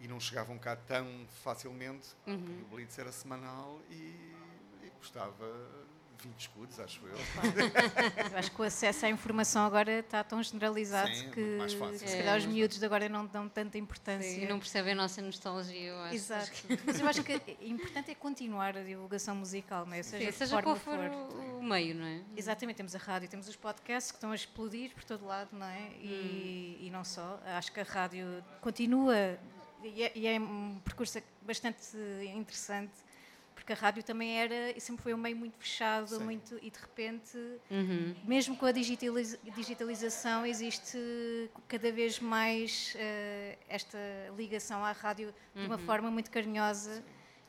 e não chegavam cá tão facilmente. Uhum. O Blitz era semanal e, e custava 20 escudos, acho eu. eu acho que o acesso à informação agora está tão generalizado Sim, que fácil, se calhar os miúdos de agora não dão tanta importância. Sim, e não percebem a nossa nostalgia, eu acho. Exato. Mas eu acho que o importante é continuar a divulgação musical, não é? Seja, Sim, seja qual for, o meio, não é? Exatamente, temos a rádio, temos os podcasts que estão a explodir por todo lado, não é? E, hum. e não só. Acho que a rádio continua e é, e é um percurso bastante interessante porque a rádio também era sempre foi um meio muito fechado Sim. muito e de repente uhum. mesmo com a digitaliza digitalização existe cada vez mais uh, esta ligação à rádio uhum. de uma uhum. forma muito carinhosa Sim.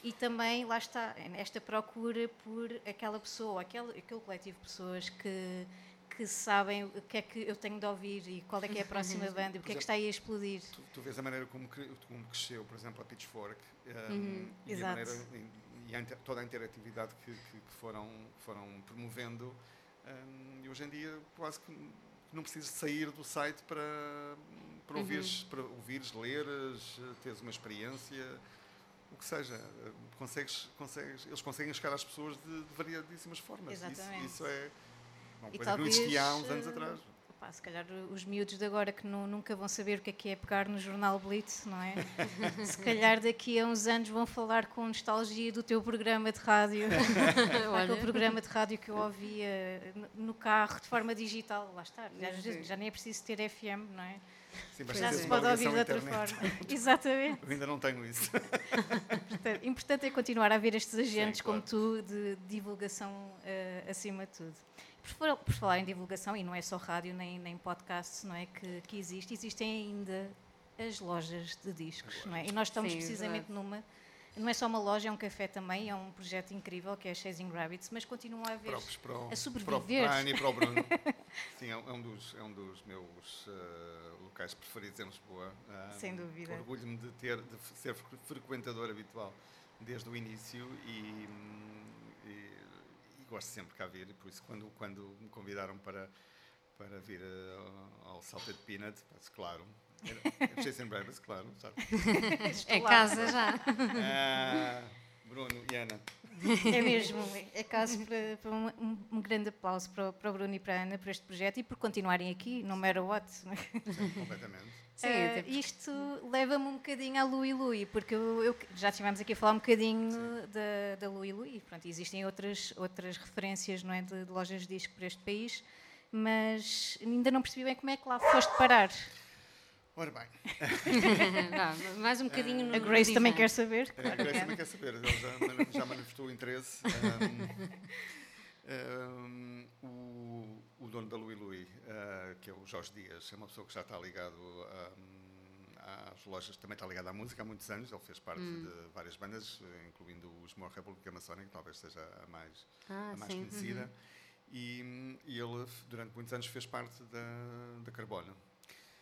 e também lá está esta procura por aquela pessoa aquele, aquele coletivo de pessoas que que sabem o que é que eu tenho de ouvir e qual é que é a próxima banda e o que é que está aí a explodir. Tu, tu vês a maneira como, como cresceu, por exemplo, a Pitchfork um, eh, uhum, e exato. a maneira e a, toda a interatividade que, que, que foram, foram promovendo. Um, e hoje em dia quase que não precisas sair do site para, para, ouvires, uhum. para ouvires, leres, teres uma experiência, o que seja. Consegues, consegues, eles conseguem chegar às pessoas de, de variadíssimas formas. Exatamente. Isso, isso é uma coisa que não existia há uns anos atrás pá, se calhar os miúdos de agora que não, nunca vão saber o que é que é pegar no jornal Blitz, não é? se calhar daqui a uns anos vão falar com nostalgia do teu programa de rádio, aquele programa de rádio que eu ouvia no carro de forma digital, lá está, já, já nem é preciso ter FM, não é? Sim, já se pode ouvir de outra forma. Exatamente. Eu ainda não tenho isso. Portanto, importante é continuar a haver estes agentes Sim, claro. como tu de divulgação uh, acima de tudo. Por, por, falar em divulgação, e não é só rádio nem, nem podcasts não é, que, que existe, existem ainda as lojas de discos, não é? E nós estamos Sim, precisamente numa. Não é só uma loja, é um café também, é um projeto incrível que é Chasing Rabbits, mas continuam a haver para o, a sobreviver. Para, o, e para o Bruno. Sim, é um dos, é um dos meus uh, locais preferidos em Lisboa. Uh, Sem dúvida. Orgulho-me de ter de ser frequentador habitual desde o início e, gosto sempre de cá vir, por isso quando, quando me convidaram para, para vir uh, ao Salted Peanut, claro, é Jason Bravis, claro, sabe? é casa já. Ah, Bruno e Ana. É mesmo, é caso para, para um, um, grande aplauso para, para o Bruno e para a Ana por este projeto e por continuarem aqui, no matter what. Sim, completamente. Sim, uh, isto leva-me um bocadinho à Louis Louis, porque eu, eu, já estivemos aqui a falar um bocadinho da, da Louis Louis. Pronto, existem outras, outras referências não é, de, de lojas de disco para este país, mas ainda não percebi bem como é que lá foste parar. Ora bem. não, mais um bocadinho no A Grace também quer saber. Claro a Grace também quer saber, ele já, já manifestou o interesse. Um, um, o, o, dono da Louis Louis, uh, que é o Jorge Dias, é uma pessoa que já está ligado às lojas, também está ligado à música há muitos anos. Ele fez parte hum. de várias bandas, incluindo os More Republic Masonic, talvez seja a mais, ah, a mais conhecida. Uhum. E, e ele, durante muitos anos, fez parte da, da Carbono.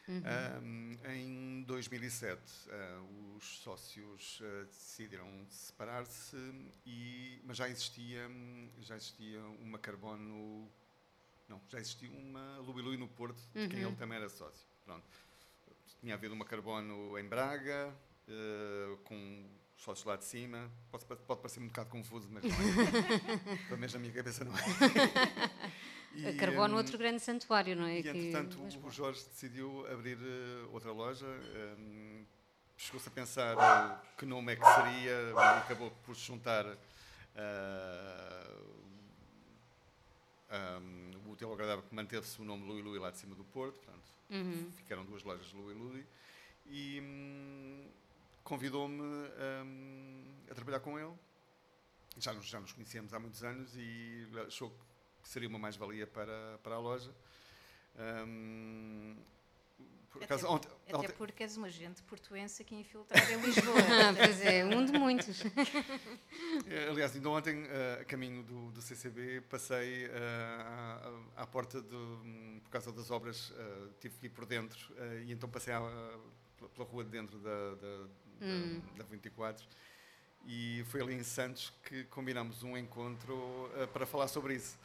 Uhum. Um, em 2007, uh, os sócios uh, decidiram separar-se, e, mas já existia, já existia uma Carbono. Não, já existia uma Lubilui no Porto, de quem Uhum. ele também era sócio. Pronto. Tinha havido uma Carbono em Braga, uh, com os sócios lá de cima. Pode, pode parecer um bocado confuso, mas não é. Pelo menos na minha cabeça não é. A E, Carbono, um, outro grande santuário, não é? e Que- entretanto mas o. Jorge decidiu abrir eh, outra loja. ehm, Chegou-se a pensar eh, que nome é que seria e acabou por se juntar ah, ahm, o útil ao agradável que manteve-se o nome Lui Lui lá de cima do Porto. Portanto, Uhum. ficaram duas lojas Lui Lui. E hum, convidou-me hum, a trabalhar com ele. Já nos, já nos conhecíamos há muitos anos e achou que seria uma mais-valia para, para a loja. Hum, por Até- ontem, Até ontem- porque és uma gente portuense aqui infiltrada em Lisboa. Ah, pois é, um de muitos. Eh, Aliás, ainda ontem, eh, a caminho do, do CCB, passei eh, à, à porta, de, hum, por causa das obras, tive que ir por dentro, e então passei à- pela- rua de dentro da, da, Hum. da 24, e foi ali em Santos que combinámos um encontro eh, para falar sobre isso.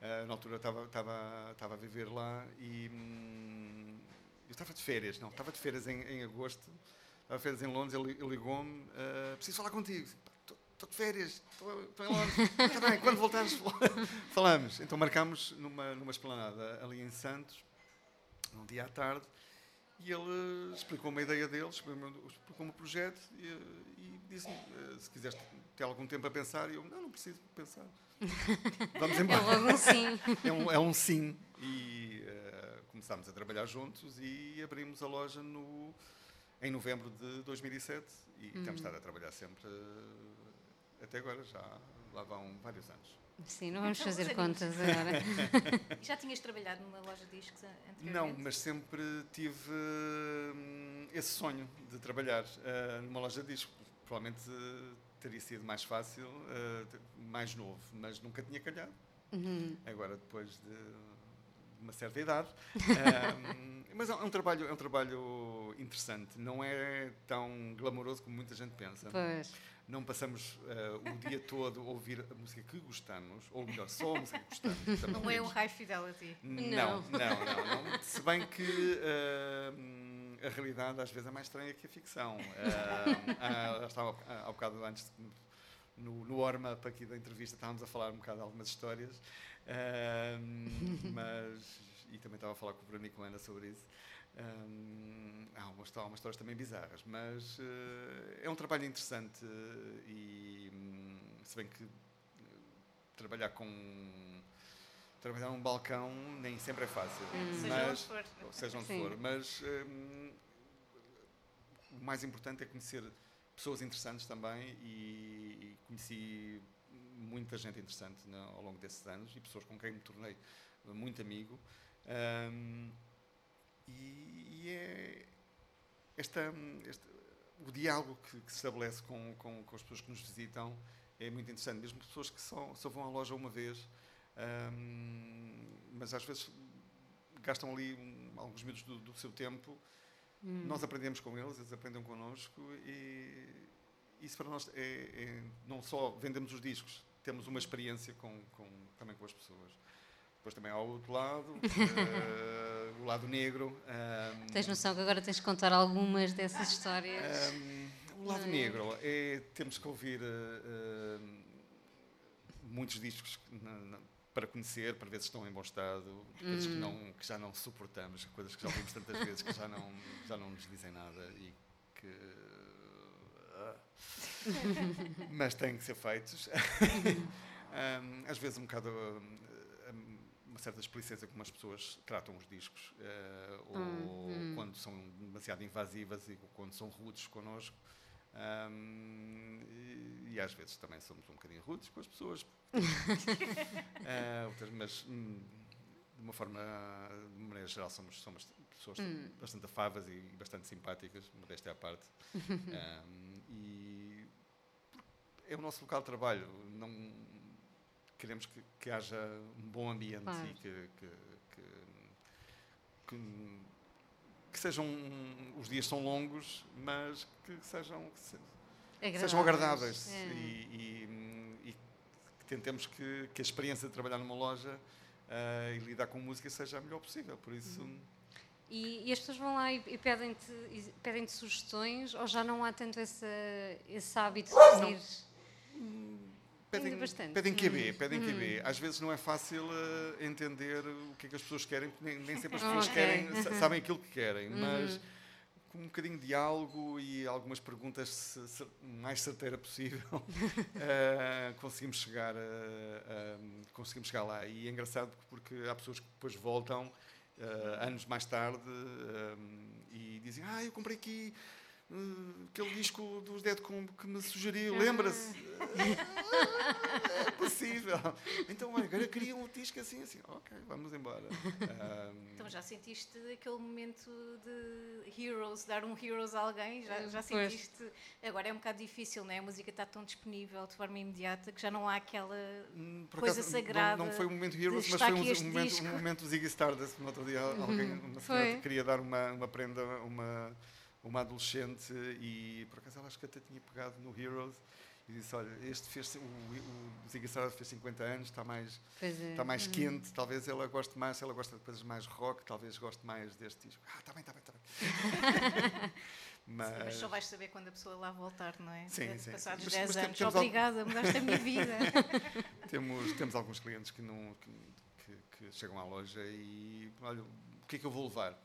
Eh, na altura estava, estava, estava a viver lá e hum, eu estava de férias, não, estava de férias em, em agosto, estava de férias em Londres, ele, ele ligou-me, eh, preciso falar contigo. Estou de férias, estou em Londres. Está bem, quando voltarmos falamos. Então marcámos numa, numa esplanada ali em Santos, num dia à tarde, e ele explicou-me a ideia dele, explicou-me o projeto e, e disse-me eh, se quiseres ter algum tempo a pensar. E eu, não, não preciso pensar. Vamos É embora. logo um sim. É um, é um sim. E eh, começámos a trabalhar juntos e abrimos a loja no, em novembro de 2007 e temos estado a trabalhar sempre eh, até agora, já lá vão vários anos. Sim, não vamos Então, fazer contas agora. Já tinhas trabalhado numa loja de discos an- anteriormente? Não, mas sempre tive hum, esse sonho de trabalhar eh, numa loja de discos. Provavelmente eh, teria sido mais fácil, ter- mais novo, mas nunca tinha calhado. Uhum. agora depois de, uma certa idade. Ahm, mas é um trabalho, é um trabalho interessante, não é tão glamouroso como muita gente pensa. Pois. Não passamos ah, o dia todo a ouvir a música que gostamos, ou melhor, só a música que gostamos. Não é um high fidelity. Não, não, não, não. Se bem que ahm, a realidade às vezes é mais estranha que a ficção. Ah, já estava há há bocado antes, no, no warm-up aqui da entrevista, estávamos a falar um bocado de algumas histórias, mas, e também estava a falar com o Bruno e com a Ana sobre isso. Ahm, há, umas, há umas histórias também bizarras, mas é um trabalho interessante e hum, se bem que trabalhar com trabalhar num balcão nem sempre é fácil, Seja mas onde for. seja onde Sim. for, mas hum, o mais importante é conhecer pessoas interessantes também e, e conheci muita gente interessante né, ao longo desses anos e pessoas com quem me tornei muito amigo. Hum, e, e é esta, esta- o diálogo que, que se estabelece com, com, com as pessoas que nos visitam é muito interessante, mesmo pessoas que só, só vão à loja uma vez, hum, mas às vezes gastam ali um- alguns minutos do, do seu tempo. Hum. Nós aprendemos com eles, eles aprendem connosco e isso para nós é, é- não só vendemos os discos, temos uma experiência com, com- também com as pessoas. Depois também há o outro lado, eh, o lado negro. hum, Tens noção que agora tens de contar algumas dessas histórias? um, o lado negro é temos que ouvir uh, um, muitos discos na- na- para conhecer, para ver se estão em bom estado, coisas que, não, que já não suportamos, coisas que já ouvimos tantas vezes que já não, já não nos dizem nada e que. ah, mas têm que ser feitos. Um, às vezes um bocado um, um, uma certa explicência como as pessoas tratam os discos eh, ou Hum, hum. quando são demasiado invasivas e quando são rudes connosco Um, e, e às vezes também somos um bocadinho rudes com as pessoas outras- mas hum, de uma forma de maneira geral somos, somos pessoas Hum. bastante afáveis e bastante simpáticas modéstia à parte Um, e é o nosso local de trabalho. Não, queremos que, que haja um bom ambiente Claro. e que, que, que, que, sejam os dias são longos, mas que sejam que se- sejam agradáveis É. e, e- e que tentemos que, que a experiência de trabalhar numa loja ah, e lidar com música seja a melhor possível. Por isso, Uhum. E, e as pessoas vão lá e, e pedem-te pedem sugestões ou já não há tanto esse, esse hábito de pedir? Pedem, bastante. pedem QB, Hum. pedem QB. Às vezes não é fácil ah, entender o que é que as pessoas querem, porque nem, nem sempre as pessoas ok. querem, sa- sabem aquilo que querem, Uhum. mas com um bocadinho de diálogo e algumas perguntas se- se- mais certeira possível, ah, conseguimos chegar a, a- conseguimos chegar lá. E é engraçado porque há pessoas que depois voltam ah, anos mais tarde e dizem: Ah, eu comprei aqui. Ah, aquele disco dos Dead Combo que me sugeriu, Ah. lembra-se? é possível. Então, agora queria um disco assim, assim. Ok, vamos embora. Ah, Então já sentiste aquele momento de heroes, dar um heroes a alguém? Já, já Pois. sentiste? Agora é um bocado difícil, não é? A música está tão disponível de forma imediata que já não há aquela. Hum, por coisa acaso, sagrada Não, não foi um momento Heroes, mas foi um, um momento, um momento Ziggy Stardust. No outro dia, alguém, uma senhora queria dar uma, uma prenda a uma, uma adolescente e, por acaso, ela acho que até tinha pegado no Heroes e disse: Olha, este fez, o, o Ziggy Stardust fez 50 anos, está mais, é. está mais quente, talvez ela goste mais, se ela gosta de coisas mais rock, talvez goste mais deste disco. Ah, está bem, está bem, está bem. mas, Mas só vais saber quando a pessoa lá voltar, não é? Sim, sim, Passados sim. Mas- 10 mas anos. temos Obrigada, mudaste a minha vida. Temos, temos alguns clientes que, não, que, que- que chegam à loja e olha, o que é que eu vou levar?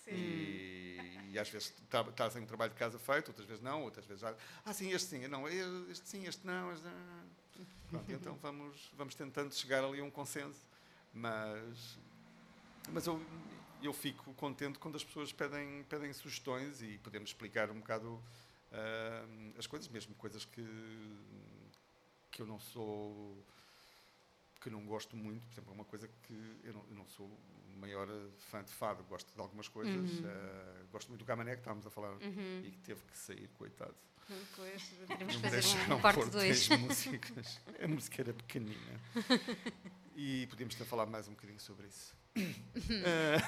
Sim. E, e às vezes tra- trazem um trabalho de casa feito, outras vezes não, outras vezes já. Ah, sim, este sim, não, este sim, este não. Este não. Pronto, então vamos, vamos tentando chegar ali a um consenso, mas, mas eu, eu fico contente quando as pessoas pedem, pedem sugestões e podemos explicar um bocado ah, as coisas, mesmo coisas que, que eu não sou que não gosto muito, por exemplo, é uma coisa que eu não, eu não sou o maior fã de fado, gosto de algumas coisas, Uhum. eh, gosto muito do Camané que estávamos a falar Uhum. e que teve que sair, coitado. Pois, teremos que Não me fazer deixaram um parte pôr 2. três músicas. A música era pequenina. E podíamos ter falado mais um bocadinho sobre isso. Eh,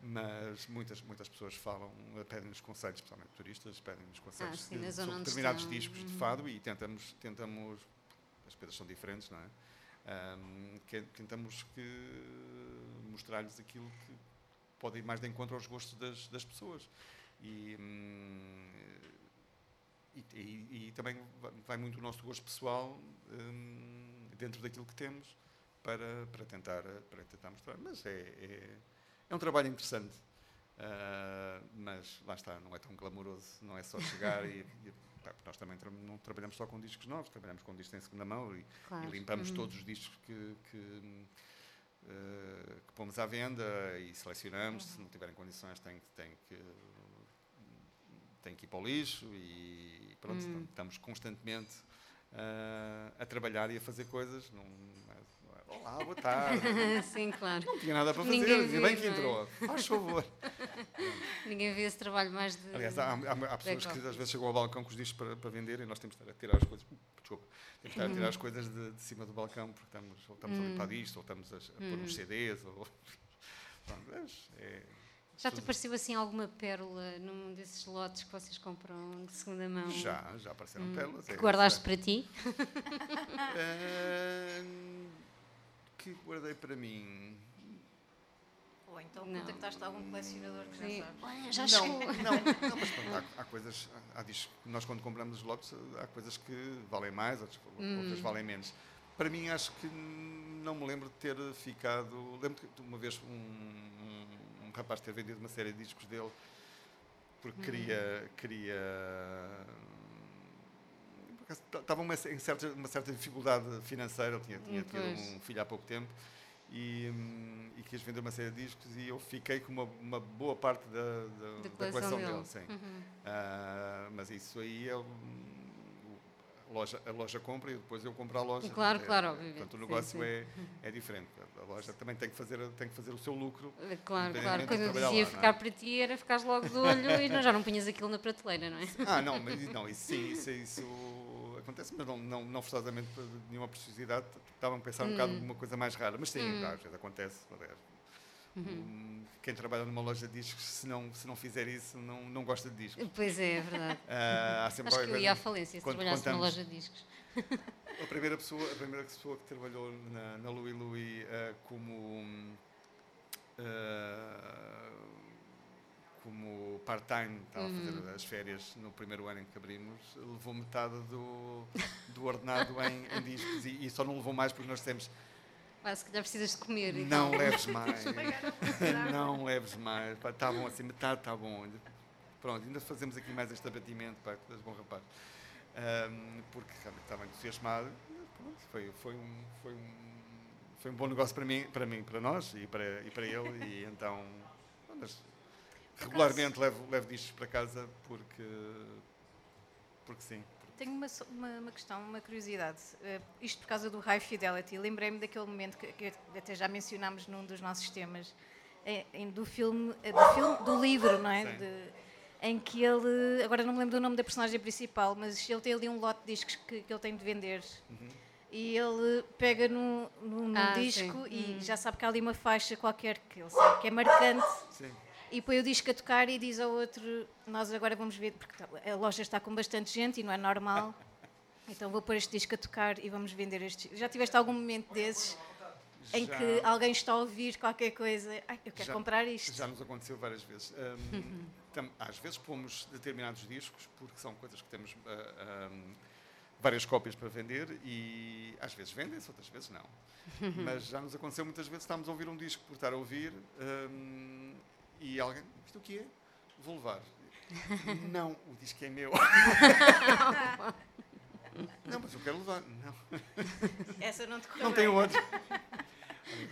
mas muitas, muitas pessoas falam, eh, pedem-nos conselhos, especialmente turistas, pedem-nos conselhos sim, na de- sobre determinados estão. discos de Uhum. fado e tentamos, tentamos, as coisas são diferentes, não é? Ahm, que- tentamos que mostrar-lhes aquilo que pode ir mais de encontro aos gostos das, das pessoas. E, hum, e, e- e também va- vai muito o nosso gosto pessoal hum, dentro daquilo que temos para, para, tentar, para tentar mostrar. Mas é, é, é um trabalho interessante. Ah, mas lá está, não é tão glamouroso, não é só chegar e, e pá, nós também tra- não trabalhamos só com discos novos, trabalhamos com discos em segunda mão e, Claro. e limpamos Uhum. todos os discos que, que, hum, eh, que pomos à venda e selecionamos. Se não tiverem condições, tem, que- tem, que, tem que ir para o lixo e pronto, Hum. estamos constantemente ah, a trabalhar e a fazer coisas. Olá, boa tarde. Sim, claro. Não tinha nada para fazer, Ninguém ainda bem que é? entrou. Faz favor. Ninguém vê esse trabalho mais de. Aliás, há, há- há pessoas que às vezes chegam ao balcão com os discos para, para vender e nós temos que estar a tirar as coisas. Desculpa, temos que estar a tirar as coisas de, de cima do balcão porque estamos, ou estamos a limpar disto, ou estamos a, a pôr uns CDs. Ou, Pronto, é- Já te apareceu assim alguma pérola num desses lotes que vocês compram de segunda mão? já, já apareceram pérolas. Que é, guardaste é. para ti? Que guardei para mim. Ou então Não. contactaste algum colecionador que já Sim. sabe. Olha, já não, chegou. não, não, mas pronto, há, há coisas, há, que nós quando compramos os lotes, há coisas que valem mais, outras, Hum. outras valem menos. Para mim, acho que não me lembro de ter ficado. Lembro que uma vez um, um, um rapaz ter vendido uma série de discos dele porque queria. queria acaso, Estava uma, em certa, uma certa dificuldade financeira, ele tinha, tinha Hum, tido um filho há pouco tempo e, hum, e quis vender uma série de discos e eu fiquei com uma, uma boa parte da, da, Da da coleção dele. dele. sim. Uhum. Ah, mas isso aí é a loja, a loja compra e depois eu compro a loja. Claro, É, claro, obviamente. Portanto, o Sim, negócio sim. É, é diferente. A loja também tem que fazer, tem que fazer o seu lucro. Claro, claro. Independentemente Quando eu dizia lá, é? ficar para ti era ficares logo de olho e não, já não punhas aquilo na prateleira, não é? Ah, não, mas não, isso sim, isso, isso acontece, mas não, não, não forçosamente por nenhuma preciosidade. Estavam a pensar um bocado numa coisa mais rara. Mas sim, às vezes acontece. aliás. Hum, Quem trabalha numa loja de discos, se não, se não fizer isso, não, não gosta de discos. Pois é, é verdade. Ah, há sempre Acho que eu ia à falência se quando trabalhasse numa loja de discos. A primeira pessoa, a primeira pessoa que trabalhou na, na Louis Louis ah, como hum, ah, como part-time, estava a fazer as férias no primeiro ano em que abrimos, levou metade do, do ordenado em, em discos e, e só não levou mais porque nós dissemos Ah, se calhar precisas de comer. então. não leves mais, não leves mais, está bom assim, metade está bom. Pronto, ainda fazemos aqui mais este abatimento, pá, que bom rapaz. Ahm, porque realmente estava entusiasmado. Pronto, foi, foi, um, foi, um, foi um bom negócio para mim, para mim, para nós e para, e para ele. E então, mas regularmente levo, levo discos para casa porque, porque sim. Tenho uma, uma, uma questão, uma curiosidade. Eh, isto por causa do High Fidelity. Lembrei-me daquele momento que, que até já mencionámos num dos nossos temas, em- em- do, filme, eh, do filme, do livro, não é? De- em que ele, agora não me lembro do nome da personagem principal, mas ele tem ali um lote de discos que, que ele tem de vender. E ele pega no, no, no Ah, disco sim. e Hum. já sabe que há ali uma faixa qualquer que ele sabe que é marcante Sim. E põe o disco a tocar e diz ao outro: Nós agora vamos ver, porque a loja está com bastante gente e não é normal, então vou pôr este disco a tocar e vamos vender este. Já tiveste algum momento desses em Já- que alguém está a ouvir qualquer coisa? Ai, eu quero Já- comprar isto. Já nos aconteceu várias vezes. Ahm, tam- às vezes pomos determinados discos, porque são coisas que temos ah, ahm, várias cópias para vender e às vezes vendem-se, outras vezes não. Mas já nos aconteceu muitas vezes estamos a ouvir um disco por estar a ouvir ahm, e alguém, isto o que é? Vou levar. não, o disco é meu. não, mas eu quero levar. Não, Essa não te correu não tenho outro.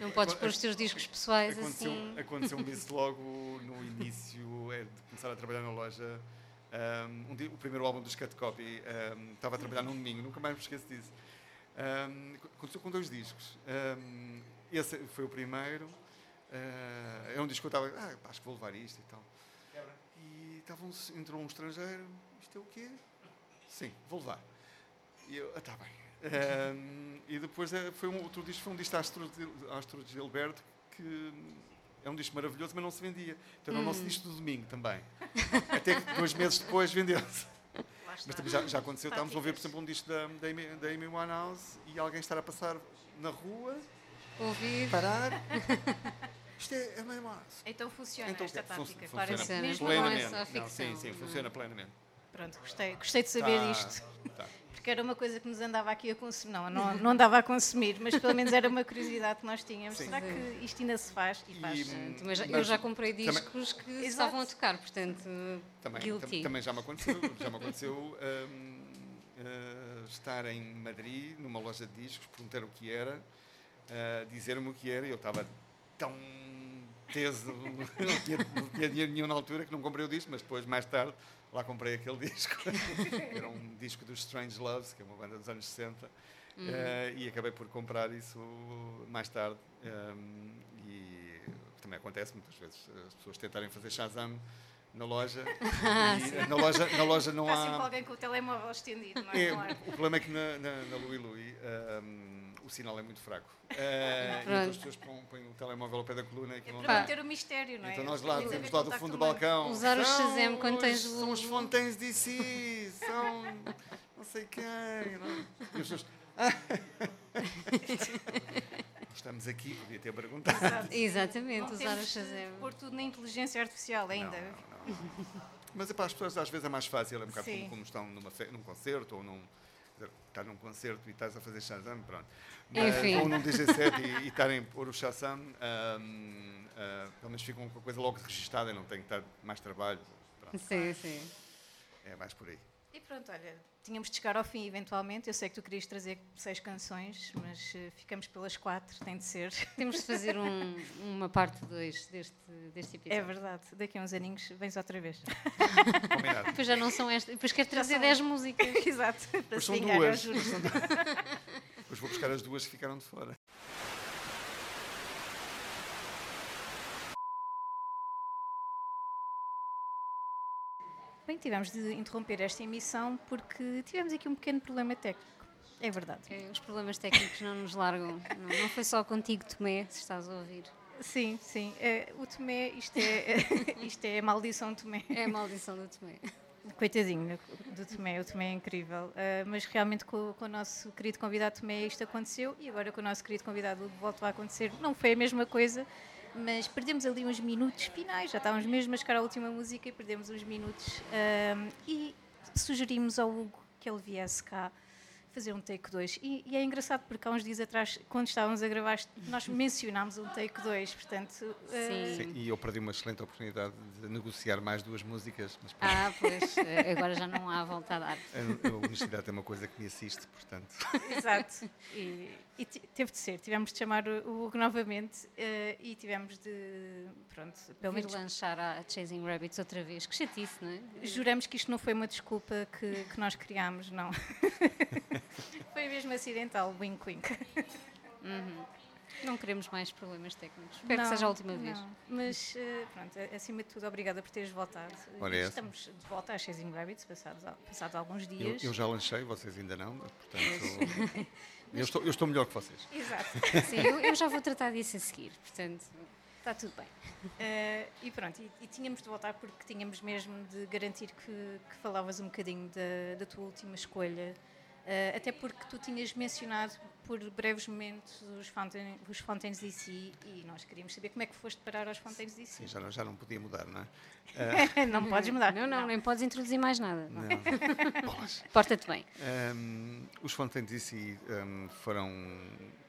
Não podes pôr os teus discos pessoais Aconteceu, assim. aconteceu-me isso logo no início é, de começar a trabalhar na loja. Um, um dia- o primeiro álbum dos Cut Copy, um, estava a trabalhar num domingo, nunca mais me esqueço disso. Aconteceu com dois discos. Esse foi o primeiro. Uh, é um disco que eu estava, ah, acho que vou levar isto e tal. E estava um, entrou um estrangeiro, isto é o quê? Sim, vou levar. E eu, ah, está bem. Um, e depois eh, foi um outro disco, foi um disco Astro, Astro Gilberto, que é um disco maravilhoso, mas não se vendia. Então era o nosso disco do domingo também. Até que dois meses depois vendeu-se. Mas também já, já aconteceu, estávamos a ouvir, por exemplo, um disco da, da, Amy, da Amy Winehouse e alguém estar a passar na rua, Ouvir. parar. Isto é a Amy Winehouse. Então funciona Então, esta fun- tática, funciona claramente. Funciona. Mesmo Não é plenamente. Não, sim, sim, é? funciona plenamente. Pronto, gostei, gostei de saber Tá, isto. tá. Porque era uma coisa que nos andava aqui a consumir. Não, não, não andava a consumir, mas pelo menos era uma curiosidade que nós tínhamos. Sim. Será que isto ainda se faz? E faz. E, eh, Também já- eu Mas já comprei também- discos que Exato. estavam a tocar, portanto, Também, guilty. tam- também já me aconteceu, já me aconteceu hum, eh, estar em Madrid, numa loja de discos, perguntar o que era, eh, dizer-me o que era, e eu estava tão teso, não tinha, não tinha dinheiro nenhum na altura que não comprei o disco, mas depois, mais tarde, lá comprei aquele disco. era um disco dos Strange Loves, que é uma banda dos anos 60, eh, e acabei por comprar isso mais tarde. hum, e também acontece muitas vezes as pessoas tentarem fazer Shazam na loja e na loja na loja não Está sempre há alguém com o telemóvel estendido, não é? é, Claro. o problema é que na, na, na Louis Louis hum, o sinal é muito fraco e então as pessoas põem, põem o telemóvel ao pé da coluna e É não para manter o mistério, não é? Então nós Eles lá que haver lá do fundo do balcão. Usar o "São Shazam quando tens São o- os Fontaines DC, são não sei quem. Não? é? E as pessoas. Estamos aqui, podia ter perguntado. Exato. Exatamente, Não usar o temos de Shazam. pôr tudo na inteligência artificial ainda. Não, não, não. Mas é para as pessoas às vezes é mais fácil, é um bocado como, como estão numa fe- num concerto ou num. Dizer, Estás num concerto e estás a fazer Shazam, pronto. Enfim. ou num DJ7 e, e estarem a pôr o Shazam, ahm, ah, pelo menos ficam com a coisa logo registada e não tem que estar mais trabalho. Pronto, Sim, sim. é mais por aí. E pronto, olha, tínhamos de chegar ao fim eventualmente. Eu sei que tu querias trazer seis canções, mas eh, ficamos pelas quatro, tem de ser. Temos de fazer um- uma parte 2 deste, deste É episódio. verdade, daqui a uns aninhos vens outra vez. Combinado. Depois já não são estas. Depois quero trazer são- 10 músicas. Exato, para Pois se são vingar, duas. eu juro. Depois vou buscar as duas que ficaram de fora. Tivemos de interromper esta emissão porque tivemos aqui um pequeno problema técnico. É verdade. É, os problemas técnicos não nos largam. Não, não foi só contigo, Tomé, se estás a ouvir. Sim, sim. É, o Tomé, isto é, isto é a maldição do Tomé. É a maldição do Tomé. Coitadinho do Tomé, o Tomé é incrível. Uh, mas realmente com, com, o nosso querido convidado Tomé isto aconteceu e agora com o nosso querido convidado voltou a acontecer. Não foi a mesma coisa, mas perdemos ali uns minutos finais, já estávamos mesmo a chegar à última música e perdemos uns minutos. Uh, e sugerimos ao Hugo que ele viesse cá fazer um take 2. E, e, é engraçado porque há uns dias atrás, quando estávamos a gravar, nós mencionámos um take 2, portanto... Sim. Uh... Sim. E eu perdi uma excelente oportunidade de negociar mais duas músicas. Mas, ah, pois, eh, agora já não há volta a dar. A, a universidade é uma coisa que me assiste, portanto... Exato. E, e teve de ser, tivemos de chamar o Hugo novamente uh, e tivemos de, pronto, pelo menos... lançar a Chasing Rabbits outra vez, que chatice, não é? Juramos que isto não foi uma desculpa que, que nós criámos, não. foi mesmo acidental, wink wink. Uhum. Não queremos mais problemas técnicos. Espero não, que seja a última vez. Não. Mas, uh, pronto, acima de tudo, obrigada por teres voltado. Olha Estamos de volta às Chasing Rabbits, passados, passados alguns dias. Eu, eu já lanchei, vocês ainda não, portanto... Eu estou, eu estou melhor que vocês. Exato. Sim, eu, eu, já vou tratar disso a seguir, portanto, está tudo bem. Uh, e pronto, e, e, tínhamos de voltar porque tínhamos mesmo de garantir que, que falavas um bocadinho da, da tua última escolha. Uh, até porque tu tinhas mencionado por breves momentos os, Fontaine, os Fontaines DC e nós queríamos saber como é que foste parar aos Fontaines DC. Sim, já não, já não podia mudar, não é? Uh, não podes mudar. Não, não, não, nem podes introduzir mais nada. Não. Porta-te bem. Um, os Fontaines DC um, foram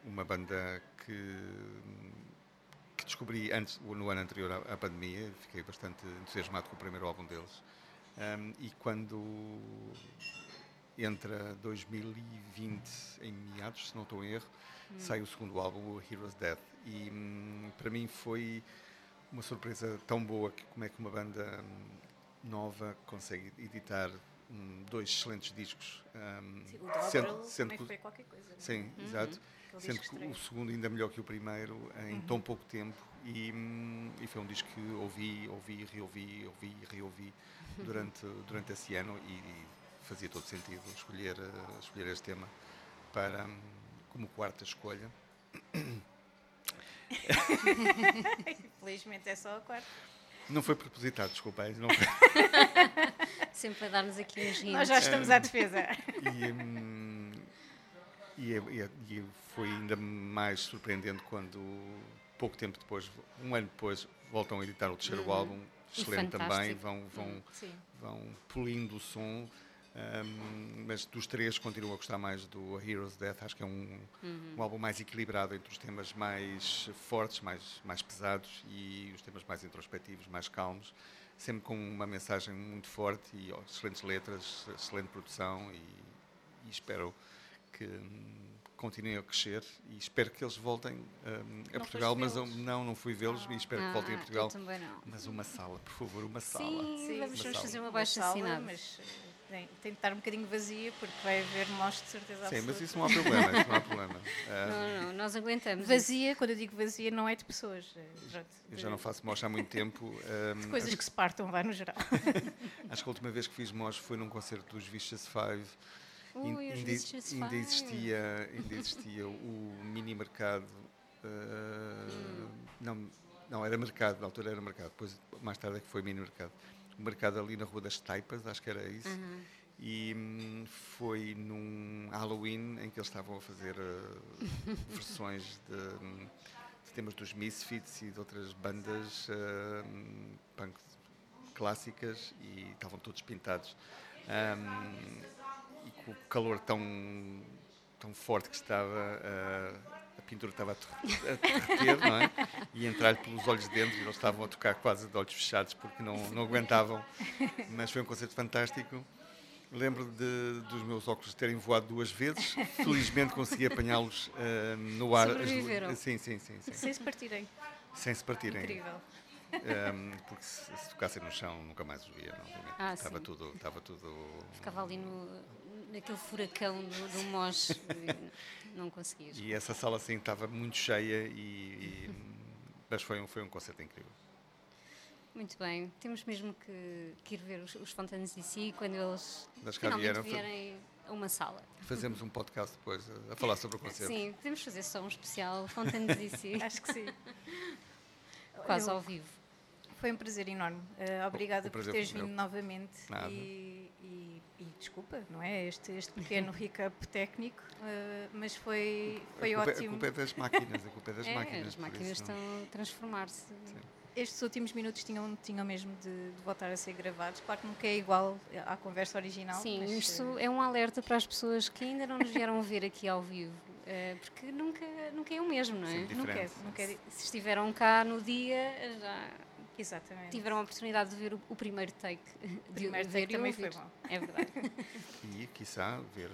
uma banda que, que descobri antes, no ano anterior à, à, pandemia. Fiquei bastante entusiasmado com o primeiro álbum deles. Um, e quando entre 2020, em meados, se não estou em erro, hum. sai o segundo álbum, o Heroes Death. E hum, para mim foi uma surpresa tão boa que como é que uma banda hum, nova consegue editar hum, dois excelentes discos. Um, sim, o sendo, sendo que, foi qualquer coisa. É? Sim, uhum. exato. Sendo que o segundo ainda melhor que o primeiro em uhum. tão pouco tempo. E, hum, e, foi um disco que ouvi, ouvi, reouvi, ouvi e reouvi durante, durante esse ano e, fazia todo sentido escolher, uh, escolher este tema para, como quarta escolha. Infelizmente é só a quarta. Não foi propositado, desculpa. Não foi. Sempre a dar-nos aqui uns rios. Nós já estamos à defesa. E, um, e, é, e, é, e, foi ainda mais surpreendente quando, pouco tempo depois, um ano depois, voltam a editar o terceiro uhum. álbum, excelente também, vão, vão, vão polindo o som. Um, mas dos três continuo a gostar mais do Heroes Death. Acho que é um, uhum. um álbum mais equilibrado entre os temas mais fortes, mais, mais pesados e os temas mais introspectivos, mais calmos. Sempre com uma mensagem muito forte e oh, excelentes letras, excelente produção e, e espero que um, continuem a crescer e espero que eles voltem um, a Portugal, mas eu, não, não fui vê-los ah, e espero que voltem a Portugal. Mas uma sala, por favor, uma sala. Sim, sim vamos fazer uma baixa assinada. Mas tem, tem de estar um bocadinho vazia, porque vai haver nós de certeza absoluta. Sim, mas isso não há problema, isso não há problema. não, não, nós aguentamos. Vazia, quando eu digo vazia, não é de pessoas. É, eu já não faço mosh há muito tempo. Um, de coisas que se partam, vai no geral. acho que a última vez que fiz mosh foi num concerto dos Vicious Five. Ui, ainda, ainda, existia, ainda existia o mini mercado. Uh, hum. não, não, era mercado, na altura era mercado, depois mais tarde é que foi mini mercado mercado ali na Rua das Taipas, acho que era isso. Uhum. E hum, foi num Halloween em que eles estavam a fazer uh, versões de, hum, de, temas dos Misfits e de outras bandas uh, punk clássicas e estavam todos pintados. Um, e com o calor tão, tão forte que estava, uh, pintura estava a derreter, não é? E entrar-lhe pelos olhos dentro, e eles estavam a tocar quase de olhos fechados porque não, não aguentavam. Mas foi um concerto fantástico. Lembro de, dos meus óculos terem voado duas vezes. Felizmente consegui apanhá-los uh, no ar. Sobreviveram. Sim, sim, sim, sim. Sem se partirem. Sem se partirem. Incrível. Um, porque se, se, tocassem no chão nunca mais os via, não, ah, estava, tudo, estava tudo. Ficava ali no, naquele furacão do, do Mos, não conseguias. E essa sala assim estava muito cheia, e, e mas foi um, foi um concerto incrível. muito bem. Temos mesmo que, que ir ver os, os Fontaines DC quando eles cá finalmente vieram, vierem a uma sala. Fazemos um podcast depois a, a falar sobre o concerto. Sim, podemos fazer só um especial Fontaines DC, Acho que sim. quase Eu- ao vivo. Foi um prazer enorme. Uh, obrigada O por prazer teres foi vindo novamente. Nada. E, e- e desculpa, não é? Este, este pequeno recap técnico, uh, mas foi, foi a culpa, ótimo. A culpa é das máquinas, a culpa é das É, máquinas. as máquinas isso- estão a transformar-se. Estes últimos minutos tinham, tinham mesmo de, de voltar a ser gravados. Claro que nunca é igual à conversa original. Sim, mas, isto uh, é um alerta para as pessoas que ainda não nos vieram ver aqui ao vivo, eh, porque nunca, nunca é o mesmo, não é? Nunca, é, nunca é, Se estiveram cá no dia, já Exatamente. tiveram a oportunidade de ver o, o primeiro take. O De primeiro ver take também foi bom. É verdade. E, quiçá, ver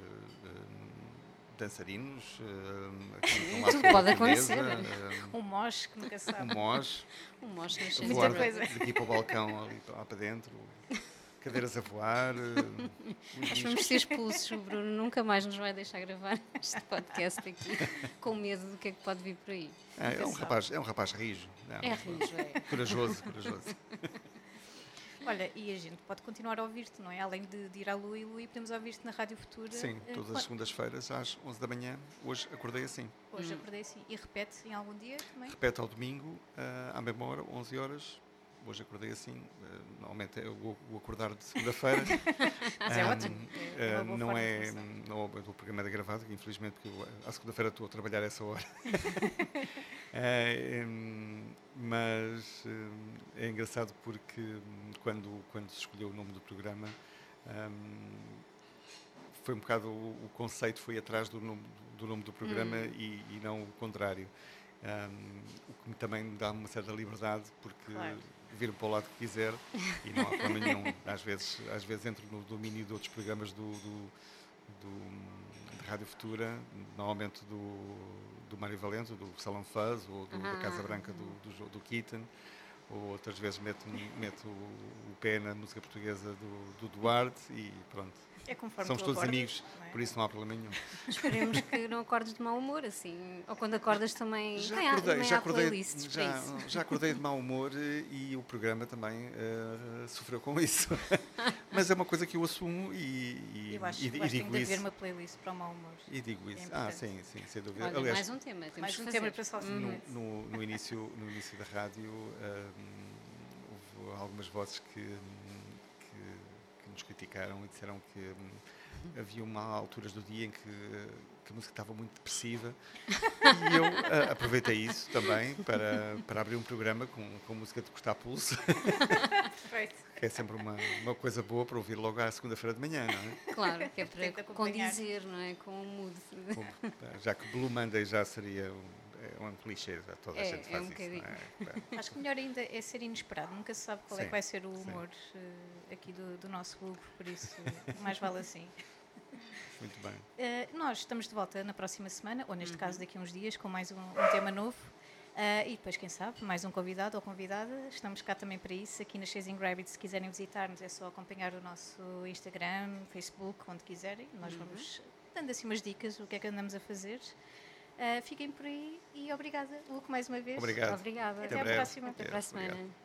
eh, dançarinos. aqui de um Tudo pode acontecer. eh, Um mosh que nunca um sabe. mós, Um mostra a Muita voar coisa. daqui para o balcão, ali para lá para dentro, cadeiras a voar. eh, uns Nós vamos ser expulsos. O Bruno nunca mais nos vai deixar gravar este podcast aqui, com medo do que é que pode vir por aí. É, é um rapaz, é um rapaz rijo. não É rijo, é. Corajoso, corajoso. Olha, e a gente pode continuar a ouvir-te, não é? Além de, de ir à Lua e Lui, podemos ouvir-te na Rádio Futura. Sim, eh, todas as segundas-feiras às 11 da manhã. Hoje acordei assim. Hoje acordei assim. E repete em algum dia também? Repete ao domingo, eh, à mesma hora, 11 horas. Hoje acordei assim. eh, normalmente eu vou, vou acordar de segunda-feira. Mas é ótimo. É eh, boa não é. Não, o programa é gravado, que infelizmente, porque eu, à segunda-feira estou a trabalhar essa hora. Eh, em, mas eh, é engraçado porque hum, quando, quando se escolheu o nome do programa. hum, foi um bocado o, o conceito foi atrás do nome do, nome do programa e, e não o contrário. Hum, o que também me dá uma certa liberdade porque Claro. Viro para o lado que quiser e não há problema nenhum. Às vezes, às vezes entro no domínio de outros programas do, do, do- da Rádio Futura, normalmente do, do Mário Valente, do Salão Fuzz ou do- da Casa Ah. Branca do, do, do Keaton. Ou outras vezes meto, meto o pé na música portuguesa do, do Duarte e pronto. É conforme Somos todos acordas, amigos, é? por isso não há problema nenhum. Esperemos que não acordes de mau humor, assim. Ou quando acordas também. Já acordei, já há acordei, já, já acordei de mau humor e o programa também eh, sofreu com isso. Mas é uma coisa que eu assumo e, e, Eu acho e- que e vais ter digo de haver isso. uma playlist para o mau humor. E digo isso. ah, importante. sim, sim, sem dúvida. Olha, Aliás, mais um tema. Temos Mais que um fazer. tema para isso. no, no, no início, no início da rádio hum, houve algumas vozes que, hum, que, que nos criticaram e disseram que hum, havia uma alturas do dia em que, que a música estava muito depressiva e eu ah, aproveitei isso também para, para abrir um programa com, com música de cortar pulso, que é sempre uma, uma coisa boa para ouvir logo à segunda-feira de manhã, não é? Claro, que é para condizer, não é? Com o mood. Como, já que Blue Monday já seria um, é um clichê, toda a É, gente é faz um isso. não bocadinho. é? Claro. Acho que melhor ainda é ser inesperado. Nunca se sabe qual é Sim, que vai ser o humor eh, aqui do, do nosso Hugo, por isso mais vale assim. Muito bem. Eh, nós estamos de volta na próxima semana, ou Uhum. neste caso daqui a uns dias, com mais um, um tema novo. Eh, e depois, quem sabe, mais um convidado ou convidada. Estamos cá também para isso. Aqui na Chasing Rabbit, se quiserem visitar-nos, é só acompanhar o nosso Instagram, Facebook, onde quiserem. Uhum. Nós vamos dando assim umas dicas do que é que andamos a fazer. Eh, fiquem por aí e obrigada, Hugo, mais uma vez. Obrigado. Obrigada. Até à breve. próxima. Até para a semana.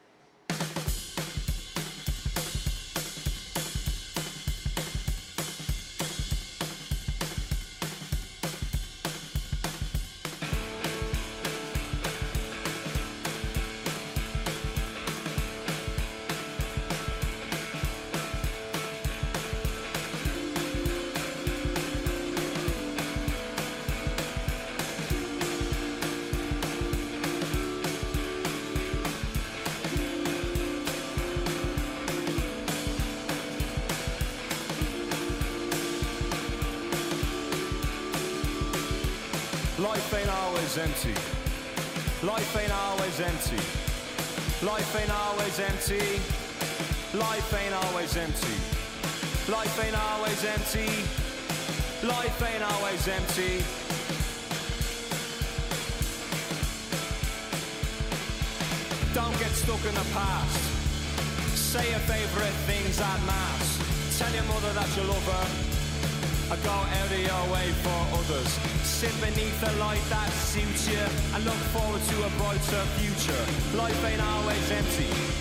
Life ain't always empty. Life ain't always empty. Life ain't always empty. Don't get stuck in the past. Say your favourite things at mass. Tell your mother that you love her. I go out of your way for others. Sit beneath the light that suits you and look forward to a brighter future. Life ain't always empty.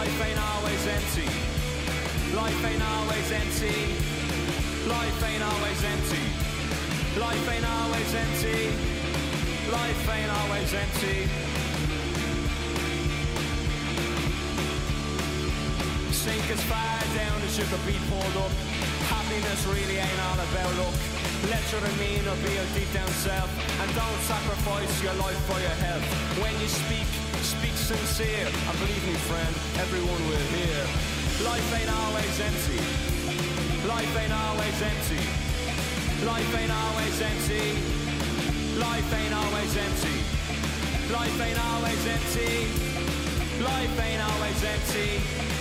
Life ain't always empty. Life ain't always empty. Life ain't always empty. Life ain't always empty. Life ain't always empty. Sink as far down as you could be pulled up. Happiness really ain't all about luck. Let your demeanor be your deep down self And don't sacrifice your life for your health When you speak, sincere. And believe me friend, everyone will hear Life ain't always empty. Life ain't always empty. Life ain't always empty. Life ain't always empty. Life ain't always empty. Life ain't always empty